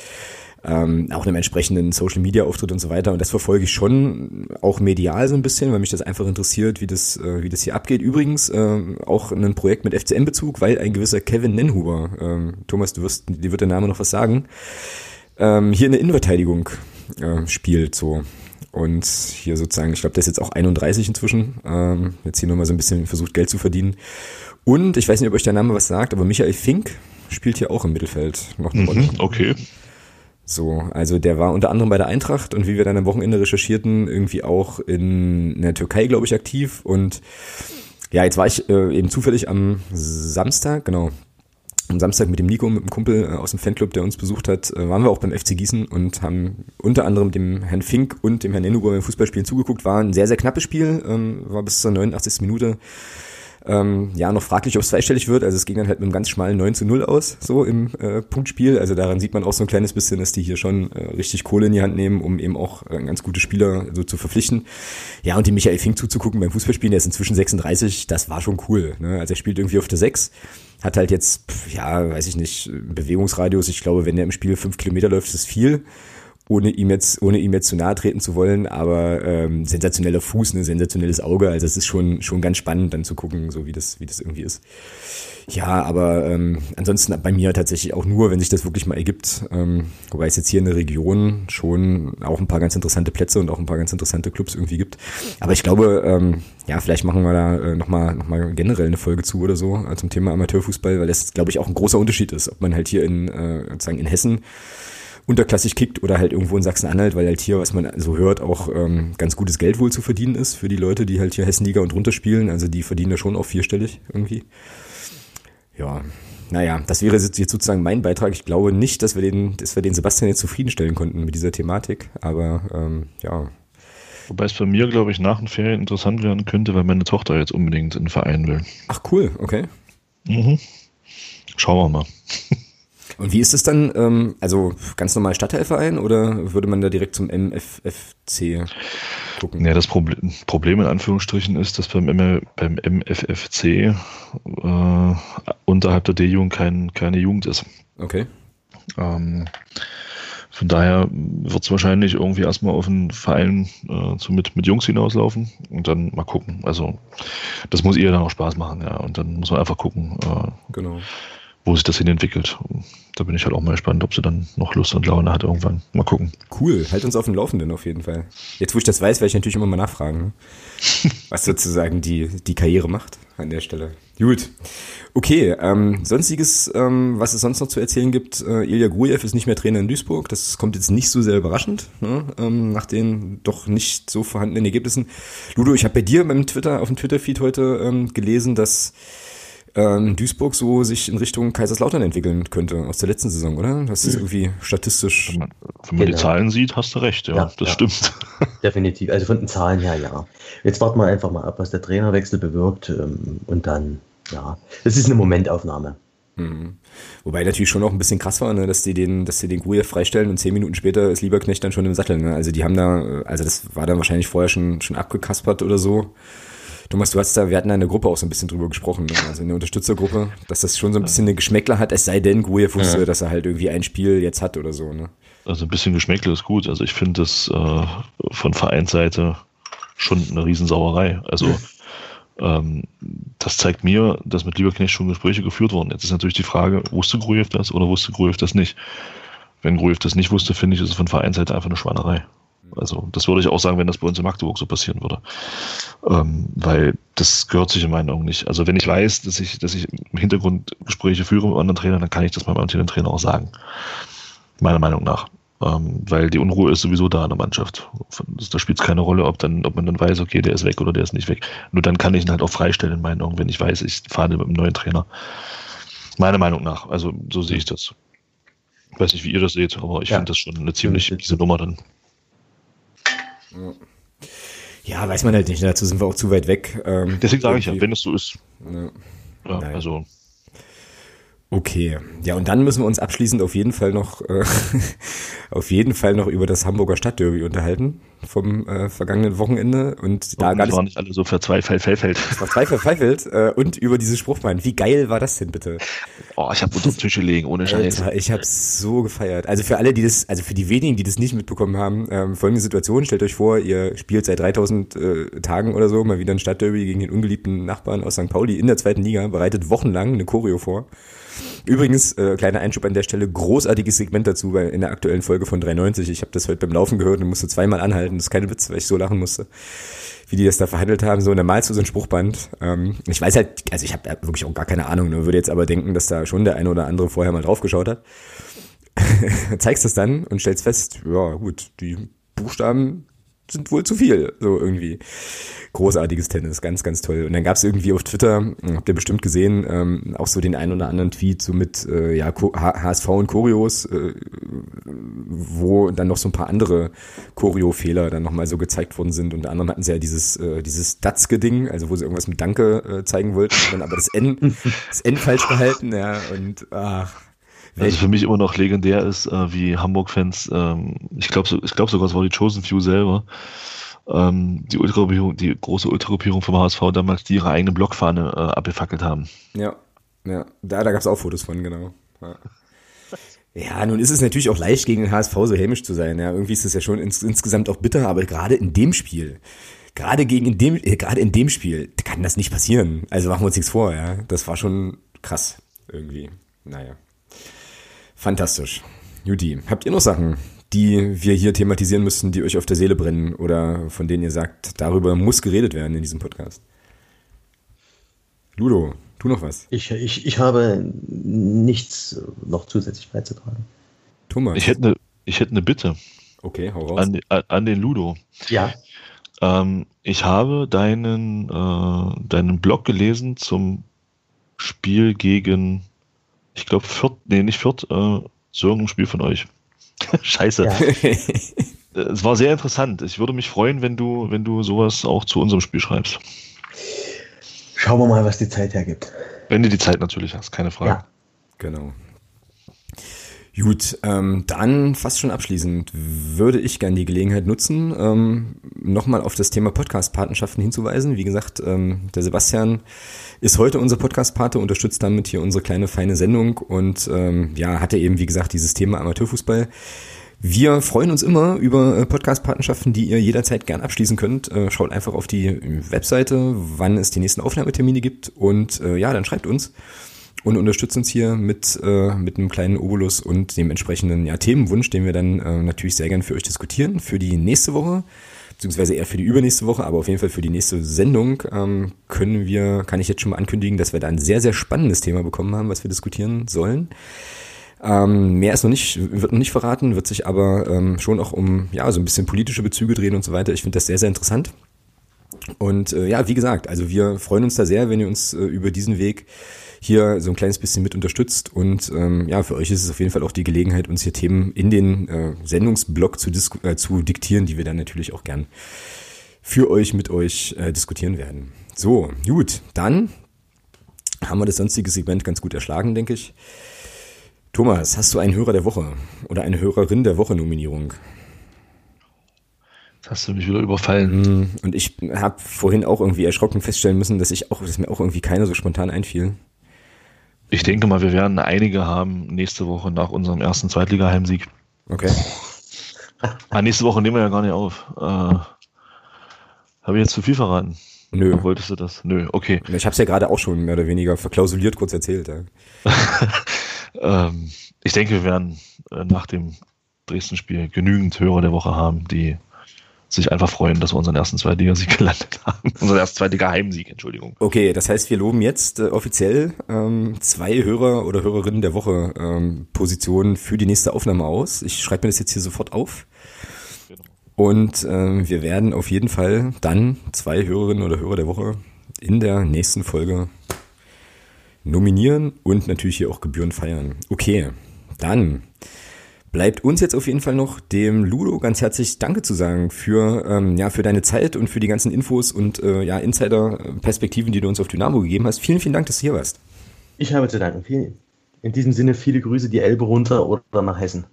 ähm, auch einem entsprechenden Social Media Auftritt und so weiter. Und das verfolge ich schon auch medial so ein bisschen, weil mich das einfach interessiert, wie das, äh, wie das hier abgeht. Übrigens äh, auch ein Projekt mit FCM-Bezug, weil ein gewisser Kevin Nenhuber, ähm, Thomas, du wirst, dir wird der Name noch was sagen, ähm, hier in der Innenverteidigung äh, spielt so. Und hier sozusagen, ich glaube, der ist jetzt auch 31 inzwischen. Ähm, jetzt hier nochmal so ein bisschen versucht, Geld zu verdienen. Und ich weiß nicht, ob euch der Name was sagt, aber Michael Fink spielt hier auch im Mittelfeld noch eine Rolle. Mhm, okay. So, also der war unter anderem bei der Eintracht und wie wir dann am Wochenende recherchierten, irgendwie auch in, der Türkei, glaube ich, aktiv. Und ja, jetzt war ich äh, eben zufällig am Samstag, genau, am Samstag mit dem Nico, mit dem Kumpel äh, aus dem Fanclub, der uns besucht hat, äh, waren wir auch beim FC Gießen und haben unter anderem dem Herrn Fink und dem Herrn Nenuber beim Fußballspielen zugeguckt. War ein sehr, sehr knappes Spiel, ähm, war bis zur 89. Minute ähm, ja, noch fraglich, ob es zweistellig wird. Also es ging dann halt mit einem ganz schmalen 9 zu 0 aus, so im äh, Punktspiel. Also daran sieht man auch so ein kleines bisschen, dass die hier schon äh, richtig Kohle in die Hand nehmen, um eben auch äh, ganz gute Spieler so zu verpflichten. Ja, und die Michael Fink zuzugucken beim Fußballspielen, der ist inzwischen 36, das war schon cool. Ne? Also er spielt irgendwie auf der 6 hat halt jetzt, ja, weiß ich nicht, Bewegungsradius. Ich glaube, wenn er im Spiel fünf Kilometer läuft, ist das viel ohne ihm jetzt, ohne ihm jetzt zu nahe treten zu wollen, aber ähm, sensationeller Fuß, ein ne, sensationelles Auge. Also es ist schon schon ganz spannend, dann zu gucken, so wie das wie das irgendwie ist. Ja, aber ähm, ansonsten bei mir tatsächlich auch nur, wenn sich das wirklich mal ergibt. Ähm, wobei es jetzt hier in der Region schon auch ein paar ganz interessante Plätze und auch ein paar ganz interessante Clubs irgendwie gibt. Aber ich glaube, ähm, ja, vielleicht machen wir da äh, nochmal noch mal generell eine Folge zu oder so äh, zum Thema Amateurfußball, weil das, glaube ich, auch ein großer Unterschied ist, ob man halt hier in, äh, sozusagen in Hessen unterklassig kickt oder halt irgendwo in Sachsen-Anhalt, weil halt hier, was man so hört, auch ähm, ganz gutes Geld wohl zu verdienen ist für die Leute, die halt hier Hessenliga und runter spielen. Also die verdienen da schon auch vierstellig irgendwie. Ja, naja, das wäre jetzt sozusagen mein Beitrag. Ich glaube nicht, dass wir den, dass wir den Sebastian jetzt zufriedenstellen konnten mit dieser Thematik, aber ähm, ja. Wobei es bei mir, glaube ich, nach den Ferien interessant werden könnte, weil meine Tochter jetzt unbedingt in den Verein will. Ach cool, okay. Mhm. Schauen wir mal. Und wie ist es dann? Ähm, also ganz normal Stadtteilverein oder würde man da direkt zum MFFC gucken? Ja, das Problem, Problem in Anführungsstrichen ist, dass beim, M beim MFFC äh, unterhalb der D-Jugend kein, keine Jugend ist. Okay. Ähm, von daher wird es wahrscheinlich irgendwie erstmal auf einen Verein äh, zu mit, mit Jungs hinauslaufen und dann mal gucken. Also das muss ihr dann auch Spaß machen, ja. Und dann muss man einfach gucken. Äh, genau wo sich das hin entwickelt. Da bin ich halt auch mal gespannt, ob sie dann noch Lust und Laune hat irgendwann. Mal gucken. Cool, halt uns auf dem Laufenden auf jeden Fall. Jetzt, wo ich das weiß, werde ich natürlich immer mal nachfragen, ne? was sozusagen die, die Karriere macht an der Stelle. Gut. Okay, ähm, sonstiges, ähm, was es sonst noch zu erzählen gibt, äh, Ilya Grujew ist nicht mehr Trainer in Duisburg. Das kommt jetzt nicht so sehr überraschend, ne? ähm, nach den doch nicht so vorhandenen Ergebnissen. Ludo, ich habe bei dir beim Twitter, auf dem Twitter-Feed heute ähm, gelesen, dass ähm, Duisburg so sich in Richtung Kaiserslautern entwickeln könnte aus der letzten Saison, oder? Das ist irgendwie statistisch. Wenn man, wenn man genau. die Zahlen sieht, hast du recht, ja, ja das ja. stimmt. Definitiv, also von den Zahlen her, ja. Jetzt warten wir einfach mal ab, was der Trainerwechsel bewirkt ähm, und dann, ja, das ist eine Momentaufnahme. Mhm. Wobei natürlich schon auch ein bisschen krass war, ne, dass die den, dass sie den Grujew freistellen und zehn Minuten später ist Lieberknecht dann schon im Sattel. Ne? Also die haben da, also das war dann wahrscheinlich vorher schon, schon abgekaspert oder so. Thomas, du hast da, wir hatten da in der Gruppe auch so ein bisschen drüber gesprochen, ne? also in der Unterstützergruppe, dass das schon so ein bisschen eine Geschmäckler hat, es sei denn, Grujew wusste, ja. dass er halt irgendwie ein Spiel jetzt hat oder so. Ne? Also ein bisschen Geschmäckler ist gut. Also ich finde das äh, von Vereinsseite schon eine Riesensauerei. Also ähm, das zeigt mir, dass mit Lieberknecht schon Gespräche geführt wurden. Jetzt ist natürlich die Frage, wusste Grujew das oder wusste Grujew das nicht? Wenn Grujew das nicht wusste, finde ich, ist es von Vereinsseite einfach eine Schweinerei. Also das würde ich auch sagen, wenn das bei uns in Magdeburg so passieren würde. Ähm, weil das gehört sich in meinen Augen nicht. Also wenn ich weiß, dass ich, dass ich im Hintergrund Gespräche führe mit anderen Trainern, dann kann ich das meinem Trainer auch sagen. Meiner Meinung nach. Ähm, weil die Unruhe ist sowieso da in der Mannschaft. Da spielt es keine Rolle, ob, dann, ob man dann weiß, okay, der ist weg oder der ist nicht weg. Nur dann kann ich ihn halt auch freistellen in meinen Augen, wenn ich weiß, ich fahre mit einem neuen Trainer. Meiner Meinung nach. Also so sehe ich das. Ich weiß nicht, wie ihr das seht, aber ich ja. finde das schon eine ziemlich diese Nummer dann. Ja, weiß man halt nicht. Dazu sind wir auch zu weit weg. Ähm, Deswegen sage ich ja, wenn es so ist. Ja, ja also Okay, ja und dann müssen wir uns abschließend auf jeden Fall noch äh, auf jeden Fall noch über das Hamburger Stadtderby unterhalten vom äh, vergangenen Wochenende und da gar nicht, waren nicht alle so verzweifelt, Feldfeld. Verzweifelt, Feldfeld äh, und über dieses Spruchband. Wie geil war das denn bitte? Oh, ich habe unter den Tisch gelegen, ohne Scheiß. Alter, ich habe so gefeiert. Also für alle, die das, also für die wenigen, die das nicht mitbekommen haben, ähm, folgende Situation: Stellt euch vor, ihr spielt seit 3000 äh, Tagen oder so mal wieder ein Stadtderby gegen den ungeliebten Nachbarn aus St. Pauli in der zweiten Liga, bereitet wochenlang eine Choreo vor. Übrigens, äh, kleiner Einschub an der Stelle, großartiges Segment dazu, weil in der aktuellen Folge von 390, ich habe das heute beim Laufen gehört und musste zweimal anhalten, das ist keine Witz, weil ich so lachen musste, wie die das da verhandelt haben, so, und dann malst du so ein Spruchband. Ähm, ich weiß halt, also ich habe wirklich auch gar keine Ahnung, nur würde jetzt aber denken, dass da schon der eine oder andere vorher mal drauf geschaut hat. Zeigst das dann und stellst fest, ja gut, die Buchstaben sind wohl zu viel, so irgendwie. Großartiges Tennis, ganz, ganz toll. Und dann gab es irgendwie auf Twitter, habt ihr bestimmt gesehen, ähm, auch so den einen oder anderen Tweet so mit äh, ja, HSV und Choreos, äh, wo dann noch so ein paar andere Choreo-Fehler dann nochmal so gezeigt worden sind. Unter anderem hatten sie ja dieses, äh, dieses Datzke-Ding, also wo sie irgendwas mit Danke äh, zeigen wollten, dann aber das N, das N falsch gehalten, ja, und ach, also für mich immer noch legendär ist, äh, wie Hamburg-Fans, ähm, ich glaube so, ich glaub sogar, es war die Chosen Few selber, ähm, die Ultragruppierung, die große Ultragruppierung vom HSV damals, die ihre eigene Blockfahne äh, abgefackelt haben. Ja, ja, da, da gab es auch Fotos von, genau. Ja. Ja, nun ist es natürlich auch leicht, gegen den HSV so hämisch zu sein. Ja, irgendwie ist es ja schon ins, insgesamt auch bitter, aber gerade in dem Spiel, gerade gegen in dem, äh, gerade in dem Spiel kann das nicht passieren. Also machen wir uns nichts vor, ja. Das war schon krass irgendwie. Naja. Fantastisch. Judy, habt ihr noch Sachen, die wir hier thematisieren müssen, die euch auf der Seele brennen oder von denen ihr sagt, darüber muss geredet werden in diesem Podcast? Ludo, tu noch was. Ich, ich, ich habe nichts noch zusätzlich beizutragen. Thomas. Ich hätte eine, ich hätte eine Bitte. Okay, hau raus. An, an den Ludo. Ja. Ähm, ich habe deinen, äh, deinen Blog gelesen zum Spiel gegen ich glaube, Fürth, nee, nicht Fürth, äh, so irgendein Spiel von euch. Scheiße. Es war sehr interessant. Ich würde mich freuen, wenn du, wenn du sowas auch zu unserem Spiel schreibst. Schauen wir mal, was die Zeit hergibt. Wenn du die Zeit natürlich hast, keine Frage. Ja. Genau. Gut, ähm, dann fast schon abschließend würde ich gerne die Gelegenheit nutzen, ähm, nochmal auf das Thema Podcast-Patenschaften hinzuweisen. Wie gesagt, ähm, der Sebastian ist heute unser Podcast-Pate, unterstützt damit hier unsere kleine feine Sendung und ähm, ja, hatte eben, wie gesagt, dieses Thema Amateurfußball. Wir freuen uns immer über äh, Podcast-Patenschaften, die ihr jederzeit gern abschließen könnt. Äh, schaut einfach auf die Webseite, wann es die nächsten Aufnahmetermine gibt und äh, ja, dann schreibt uns und unterstützt uns hier mit, äh, mit einem kleinen Obolus und dem entsprechenden ja, Themenwunsch, den wir dann äh, natürlich sehr gerne für euch diskutieren für die nächste Woche, beziehungsweise eher für die übernächste Woche, aber auf jeden Fall für die nächste Sendung ähm, können wir, kann ich jetzt schon mal ankündigen, dass wir da ein sehr, sehr spannendes Thema bekommen haben, was wir diskutieren sollen. Ähm, mehr ist noch nicht, wird noch nicht verraten, wird sich aber ähm, schon auch um ja so ein bisschen politische Bezüge drehen und so weiter. Ich finde das sehr, sehr interessant. Und äh, ja, wie gesagt, also wir freuen uns da sehr, wenn ihr uns äh, über diesen Weg hier so ein kleines bisschen mit unterstützt. Und ähm, ja, für euch ist es auf jeden Fall auch die Gelegenheit, uns hier Themen in den äh, Sendungsblock zu, äh, zu diktieren, die wir dann natürlich auch gern für euch mit euch äh, diskutieren werden. So, gut, dann haben wir das sonstige Segment ganz gut erschlagen, denke ich. Thomas, hast du einen Hörer der Woche oder eine Hörerin der Woche Nominierung? Jetzt hast du mich wieder überfallen. Mm, und ich habe vorhin auch irgendwie erschrocken feststellen müssen, dass ich auch, dass mir auch irgendwie keiner so spontan einfiel. Ich denke mal, wir werden einige haben nächste Woche nach unserem ersten Zweitliga-Heimsieg. Okay. ah, nächste Woche nehmen wir ja gar nicht auf. Äh, Habe ich jetzt zu viel verraten? Nö. Wolltest du das? Nö, okay. Ich habe es ja gerade auch schon mehr oder weniger verklausuliert kurz erzählt. Ja. ähm, ich denke, wir werden äh, nach dem Dresden-Spiel genügend Hörer der Woche haben, die sich einfach freuen, dass wir unseren ersten Zweitligasieg gelandet haben. unseren ersten Zweitliga-Heimsieg, Entschuldigung. Okay, das heißt, wir loben jetzt äh, offiziell ähm, zwei Hörer oder Hörerinnen der Woche ähm, Positionen für die nächste Aufnahme aus. Ich schreibe mir das jetzt hier sofort auf. Genau. Und ähm, wir werden auf jeden Fall dann zwei Hörerinnen oder Hörer der Woche in der nächsten Folge nominieren und natürlich hier auch Gebühren feiern. Okay, dann bleibt uns jetzt auf jeden Fall noch dem Ludo ganz herzlich Danke zu sagen für, ähm, ja, für deine Zeit und für die ganzen Infos und äh, ja, Insider-Perspektiven, die du uns auf Dynamo gegeben hast. Vielen, vielen Dank, dass du hier warst. Ich habe zu danken. In diesem Sinne viele Grüße die Elbe runter oder nach Hessen.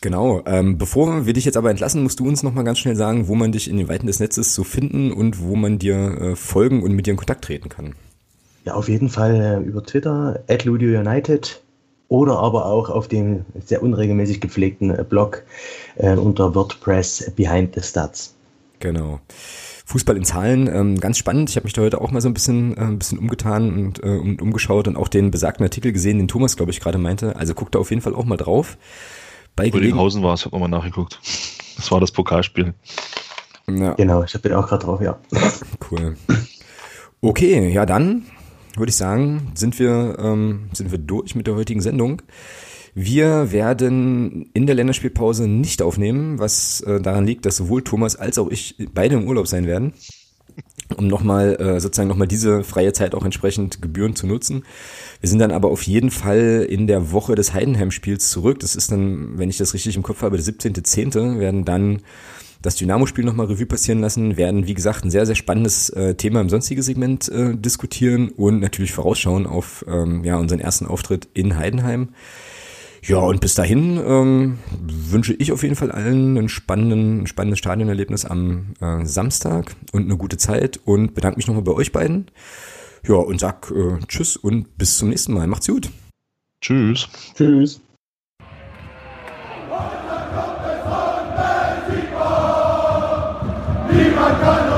Genau. Ähm, bevor wir dich jetzt aber entlassen, musst du uns noch mal ganz schnell sagen, wo man dich in den Weiten des Netzes so finden und wo man dir äh, folgen und mit dir in Kontakt treten kann. Ja, auf jeden Fall äh, über Twitter, at Ludio United oder aber auch auf dem sehr unregelmäßig gepflegten äh, Blog äh, unter WordPress Behind the Stats. Genau. Fußball in Zahlen, ähm, ganz spannend. Ich habe mich da heute auch mal so ein bisschen, äh, ein bisschen umgetan und, äh, und umgeschaut und auch den besagten Artikel gesehen, den Thomas, glaube ich, gerade meinte. Also guckt da auf jeden Fall auch mal drauf. Bei Gelegen war es, ich habe nochmal nachgeguckt. Das war das Pokalspiel. Ja. Genau, ich bin auch gerade drauf, ja. Cool. Okay, ja dann würde ich sagen, sind wir, ähm, sind wir durch mit der heutigen Sendung. Wir werden in der Länderspielpause nicht aufnehmen, was äh, daran liegt, dass sowohl Thomas als auch ich beide im Urlaub sein werden, um nochmal äh, sozusagen nochmal diese freie Zeit auch entsprechend Gebühren zu nutzen. Wir sind dann aber auf jeden Fall in der Woche des Heidenheim-Spiels zurück. Das ist dann, wenn ich das richtig im Kopf habe, der 17.10. werden dann das Dynamo-Spiel nochmal Revue passieren lassen, werden, wie gesagt, ein sehr, sehr spannendes äh, Thema im sonstigen Segment äh, diskutieren und natürlich vorausschauen auf ähm, ja, unseren ersten Auftritt in Heidenheim. Ja, und bis dahin ähm, wünsche ich auf jeden Fall allen ein, spannenden, ein spannendes Stadionerlebnis am äh, Samstag und eine gute Zeit und bedanke mich nochmal bei euch beiden. Ja, und sag äh, Tschüss und bis zum nächsten Mal. Macht's gut. Tschüss. Tschüss. Marcano.